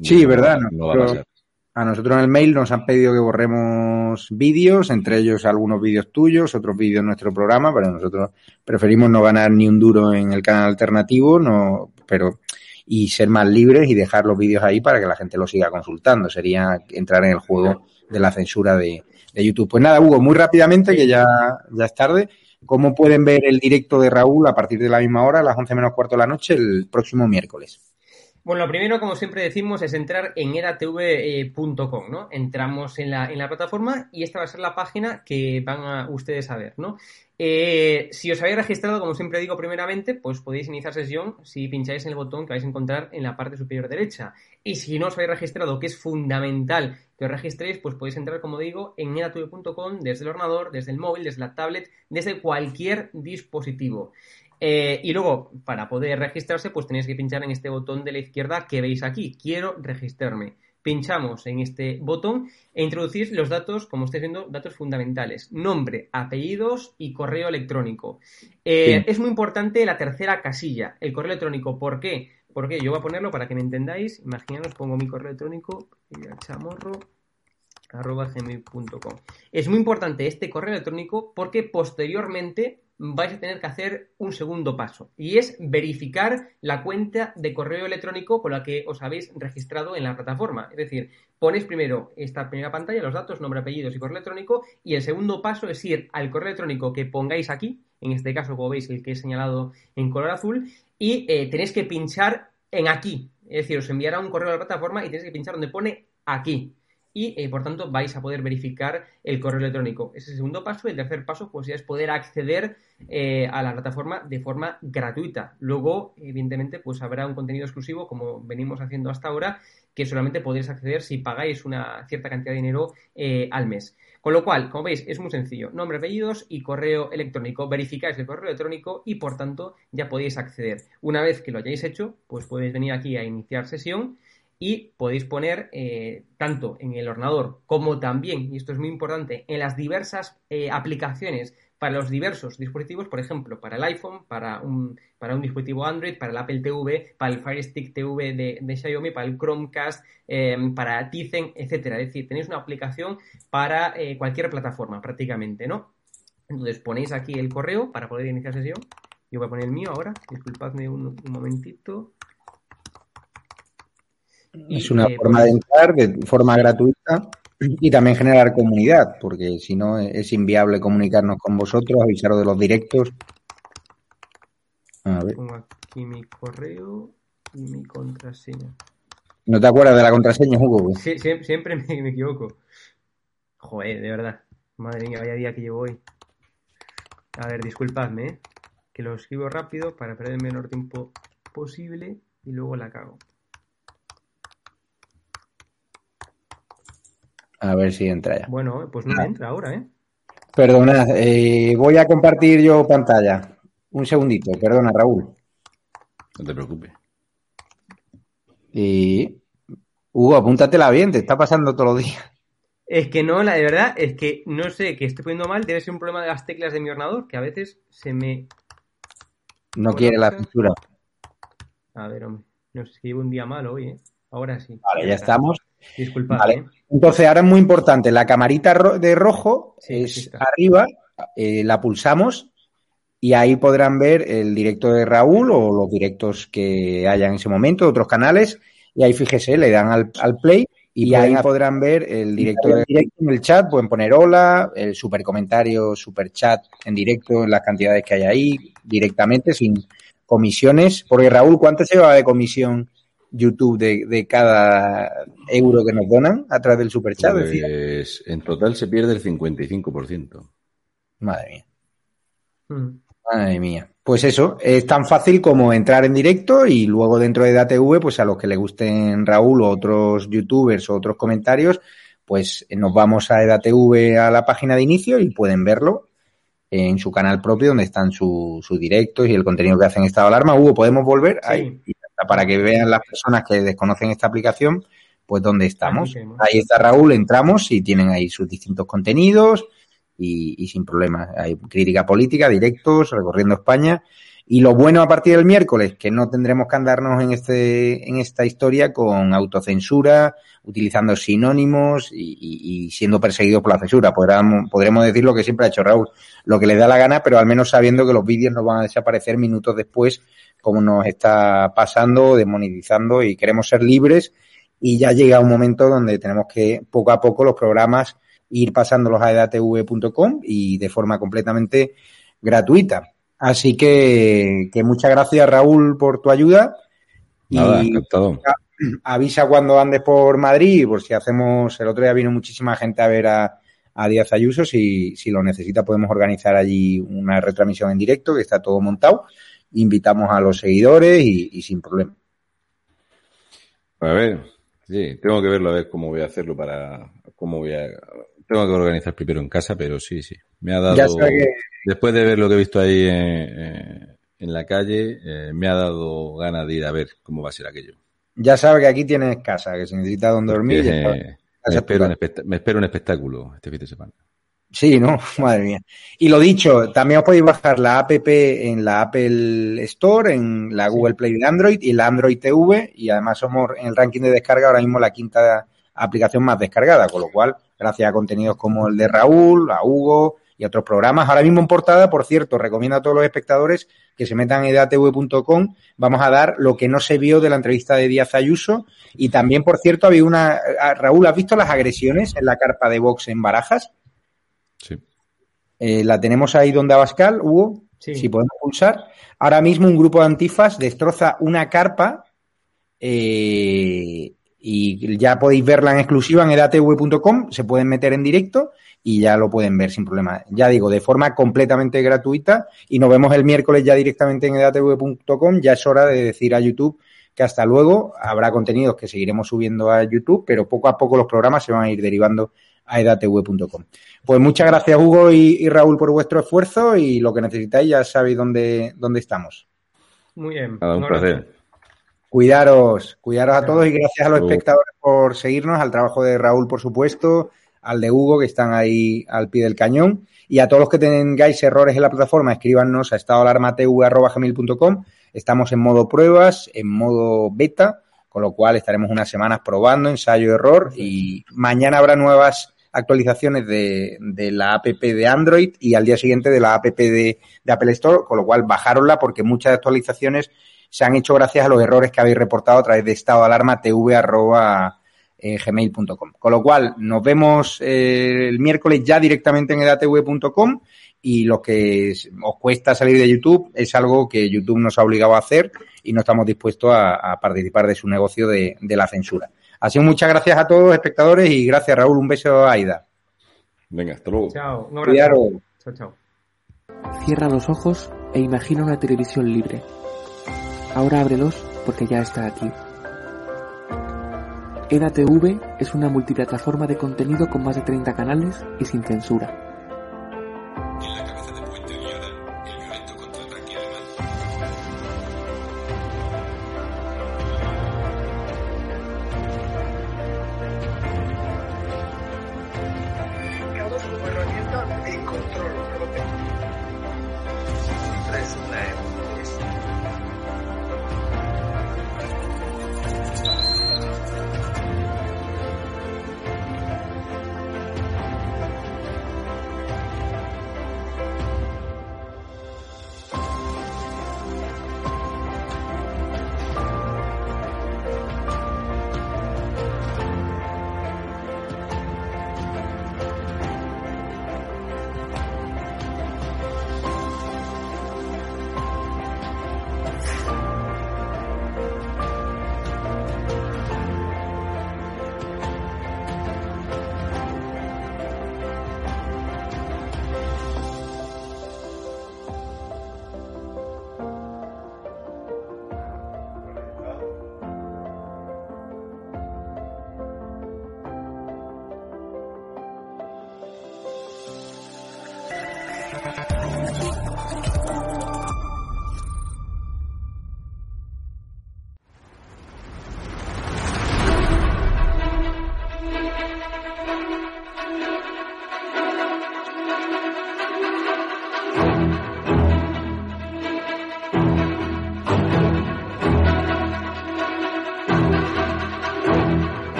Sí, No, verdad. No, va a pasar. a nosotros en el mail nos han pedido que borremos vídeos, entre ellos algunos vídeos tuyos, otros vídeos de nuestro programa, pero nosotros preferimos no ganar ni un duro en el canal alternativo, no, pero y ser más libres y dejar los vídeos ahí para que la gente los siga consultando. Sería entrar en el juego de la censura de, de YouTube. Pues nada, Hugo, muy rápidamente, que ya, ya es tarde. ¿Cómo pueden ver el directo de Raúl a partir de la misma hora, a las 11 menos cuarto de la noche, el próximo miércoles? Bueno, lo primero, como siempre decimos, es entrar en eratv.com, ¿no? Entramos en la, en la plataforma y esta va a ser la página que van a ustedes a ver, ¿no? Eh, si os habéis registrado, como siempre digo, primeramente, pues podéis iniciar sesión si pincháis en el botón que vais a encontrar en la parte superior derecha. Y si no os habéis registrado, que es fundamental que os registréis, pues podéis entrar, como digo, en eratv.com desde el ordenador, desde el móvil, desde la tablet, desde cualquier dispositivo. Eh, y luego, para poder registrarse, pues tenéis que pinchar en este botón de la izquierda que veis aquí. Quiero registrarme. Pinchamos en este botón e introducís los datos, como estáis viendo, datos fundamentales. Nombre, apellidos y correo electrónico. Eh. Es muy importante la tercera casilla, el correo electrónico. ¿Por qué? Porque yo voy a ponerlo para que me entendáis. Imaginaos, pongo mi correo electrónico, chamorro, arroba gmail.com. Es muy importante este correo electrónico porque posteriormente vais a tener que hacer un segundo paso y es verificar la cuenta de correo electrónico con la que os habéis registrado en la plataforma. Es decir, ponéis primero esta primera pantalla, los datos, nombre, apellidos y correo electrónico y el segundo paso es ir al correo electrónico que pongáis aquí, en este caso como veis el que he señalado en color azul y eh, tenéis que pinchar en aquí. Es decir, os enviará un correo a la plataforma y tenéis que pinchar donde pone aquí y eh, por tanto vais a poder verificar el correo electrónico. Ese es el segundo paso. El tercer paso, pues ya es poder acceder eh, a la plataforma de forma gratuita. Luego, evidentemente, pues habrá un contenido exclusivo, como venimos haciendo hasta ahora, que solamente podréis acceder si pagáis una cierta cantidad de dinero eh, al mes. Con lo cual, como veis, es muy sencillo. Nombre, apellidos y correo electrónico. Verificáis el correo electrónico y, por tanto, ya podéis acceder. Una vez que lo hayáis hecho, pues podéis venir aquí a iniciar sesión y podéis poner eh, tanto en el ordenador como también, y esto es muy importante, en las diversas eh, aplicaciones para los diversos dispositivos, por ejemplo, para el iPhone, para un, para un dispositivo Android, para el Apple TV, para el Fire Stick TV de, Xiaomi, para el Chromecast, eh, para Tizen, etcétera. Es decir, tenéis una aplicación para eh, cualquier plataforma prácticamente, ¿no? Entonces ponéis aquí el correo para poder iniciar sesión. Yo voy a poner el mío ahora, disculpadme un momentito. Es una eh, forma de entrar de forma gratuita y también generar comunidad, porque si no es inviable comunicarnos con vosotros, avisaros de los directos. A ver. Pongo aquí mi correo y mi contraseña. ¿No te acuerdas de la contraseña, Hugo? Sí, sie- siempre me, me equivoco. Joder, de verdad. Madre mía, vaya día que llevo hoy. A ver, disculpadme, ¿eh? que lo escribo rápido para perder el menor tiempo posible y luego la cago. A ver si entra ya. Bueno, pues no entra ahora, ¿eh? Perdona, eh, voy a compartir yo pantalla. Un segundito, perdona, Raúl. No te preocupes. Y Hugo, apúntatela bien, te está pasando todos los días. Es que no, la de verdad, es que no sé, que estoy poniendo mal, debe ser un problema de las teclas de mi ordenador, que a veces se me... No quiere la censura. A ver, hombre, no sé, llevo un día mal hoy, ¿eh? Ahora sí. Vale, ya estamos. Disculpad, Vale. ¿eh? Entonces, ahora es muy importante, la camarita ro- de rojo es arriba, eh, la pulsamos y ahí podrán ver el directo de Raúl o los directos que haya en ese momento, otros canales, y ahí fíjese, le dan al, al play y, ahí podrán ver el directo de directo en el chat, pueden poner hola, el super comentario, super chat en directo, en las cantidades que hay ahí, directamente, sin comisiones. Porque Raúl, ¿cuánto se lleva de comisión YouTube de, de cada euro que nos donan a través del super chat? decía? Pues en total se pierde el 55%. Madre mía. Mm. Madre mía. Pues eso, es tan fácil como entrar en directo y luego dentro de DATV, pues a los que le gusten Raúl o otros youtubers o otros comentarios, pues nos vamos a EDATV a la página de inicio y pueden verlo en su canal propio donde están sus sus directos y el contenido que hacen estado de alarma. Hugo, ¿podemos volver? Ahí. Para que vean las personas que desconocen esta aplicación, pues ¿dónde estamos? Ahí está Raúl, entramos y tienen ahí sus distintos contenidos y, y sin problema. Hay crítica política, directos, recorriendo España. Y lo bueno a partir del miércoles, que no tendremos que andarnos en este, en esta historia con autocensura, utilizando sinónimos y, y- y siendo perseguidos por la censura. Podremos, podremos decir lo que siempre ha hecho Raúl, lo que le da la gana, pero al menos sabiendo que los vídeos no van a desaparecer minutos después, como nos está pasando, demonetizando y queremos ser libres. Y ya llega un momento donde tenemos que, poco a poco, los programas ir pasándolos a edatv.com y de forma completamente gratuita. Así que, que muchas gracias Raúl por tu ayuda. Nada, y encantado. avisa cuando andes por Madrid, por si hacemos, el otro día vino muchísima gente a ver a, a Díaz Ayuso, si, si lo necesita podemos organizar allí una retransmisión en directo, que está todo montado. Invitamos a los seguidores y, y sin problema. A ver, sí, tengo que verlo a ver cómo voy a hacerlo para cómo voy a tengo que organizar primero en casa, pero sí, sí. Me ha dado Ya sabe que- después de ver lo que he visto ahí en, en la calle, eh, me ha dado ganas de ir a ver cómo va a ser aquello. Ya sabe que aquí tienes casa, que si necesita donde dormir, Eh, sabe. me, espero un me espero un espectáculo este fin de semana. Sí, ¿no? Madre mía. Y lo dicho, también os podéis bajar la app en la Apple Store, en la Google Play de Android y la Android TV. Y además somos en el ranking de descarga ahora mismo la quinta aplicación más descargada, con lo cual, gracias a contenidos como el de Raúl, a Hugo y otros programas. Ahora mismo en portada, por cierto, recomiendo a todos los espectadores que se metan en edatv.com. Vamos a dar lo que no se vio de la entrevista de Díaz Ayuso. Y también, por cierto, había una... Raúl, ¿has visto las agresiones en la carpa de Vox en Barajas? Sí. Eh, la tenemos ahí donde Abascal, Hugo. Sí. Si podemos pulsar. Ahora mismo un grupo de antifas destroza una carpa eh, y ya podéis verla en exclusiva en edatv.com. Se pueden meter en directo y ya lo pueden ver sin problema. Ya digo, de forma completamente gratuita y nos vemos el miércoles ya directamente en edatv.com. Ya es hora de decir a YouTube que hasta luego habrá contenidos que seguiremos subiendo a YouTube, pero poco a poco los programas se van a ir derivando a edatv.com. Pues muchas gracias Hugo y, y Raúl por vuestro esfuerzo y lo que necesitáis ya sabéis dónde, dónde estamos. Muy bien. Nada, un placer. Cuidaros, cuidaros a todos y gracias a los espectadores por seguirnos, al trabajo de Raúl, por supuesto, al de Hugo, que están ahí al pie del cañón, y a todos los que tengáis errores en la plataforma, escríbanos a estadoalarmatv.com. Estamos en modo pruebas, en modo beta, con lo cual estaremos unas semanas probando, ensayo, error, y mañana habrá nuevas actualizaciones de, la app de Android y al día siguiente de la app de, Apple Store, con lo cual bajarosla porque muchas actualizaciones se han hecho gracias a los errores que habéis reportado a través de estado de alarma gmail.com. Con lo cual, nos vemos eh, el miércoles ya directamente en edatv.com y lo que os cuesta salir de YouTube es algo que YouTube nos ha obligado a hacer y no estamos dispuestos a, participar de su negocio de la censura. Así que muchas gracias a todos los espectadores y gracias Raúl, un beso a Aida. Venga, hasta luego. Chao. Un abrazo. Chao, chao. Cierra los ojos e imagina una televisión libre. Ahora ábrelos porque ya está aquí. EDATV es una multiplataforma de contenido con más de 30 canales y sin censura.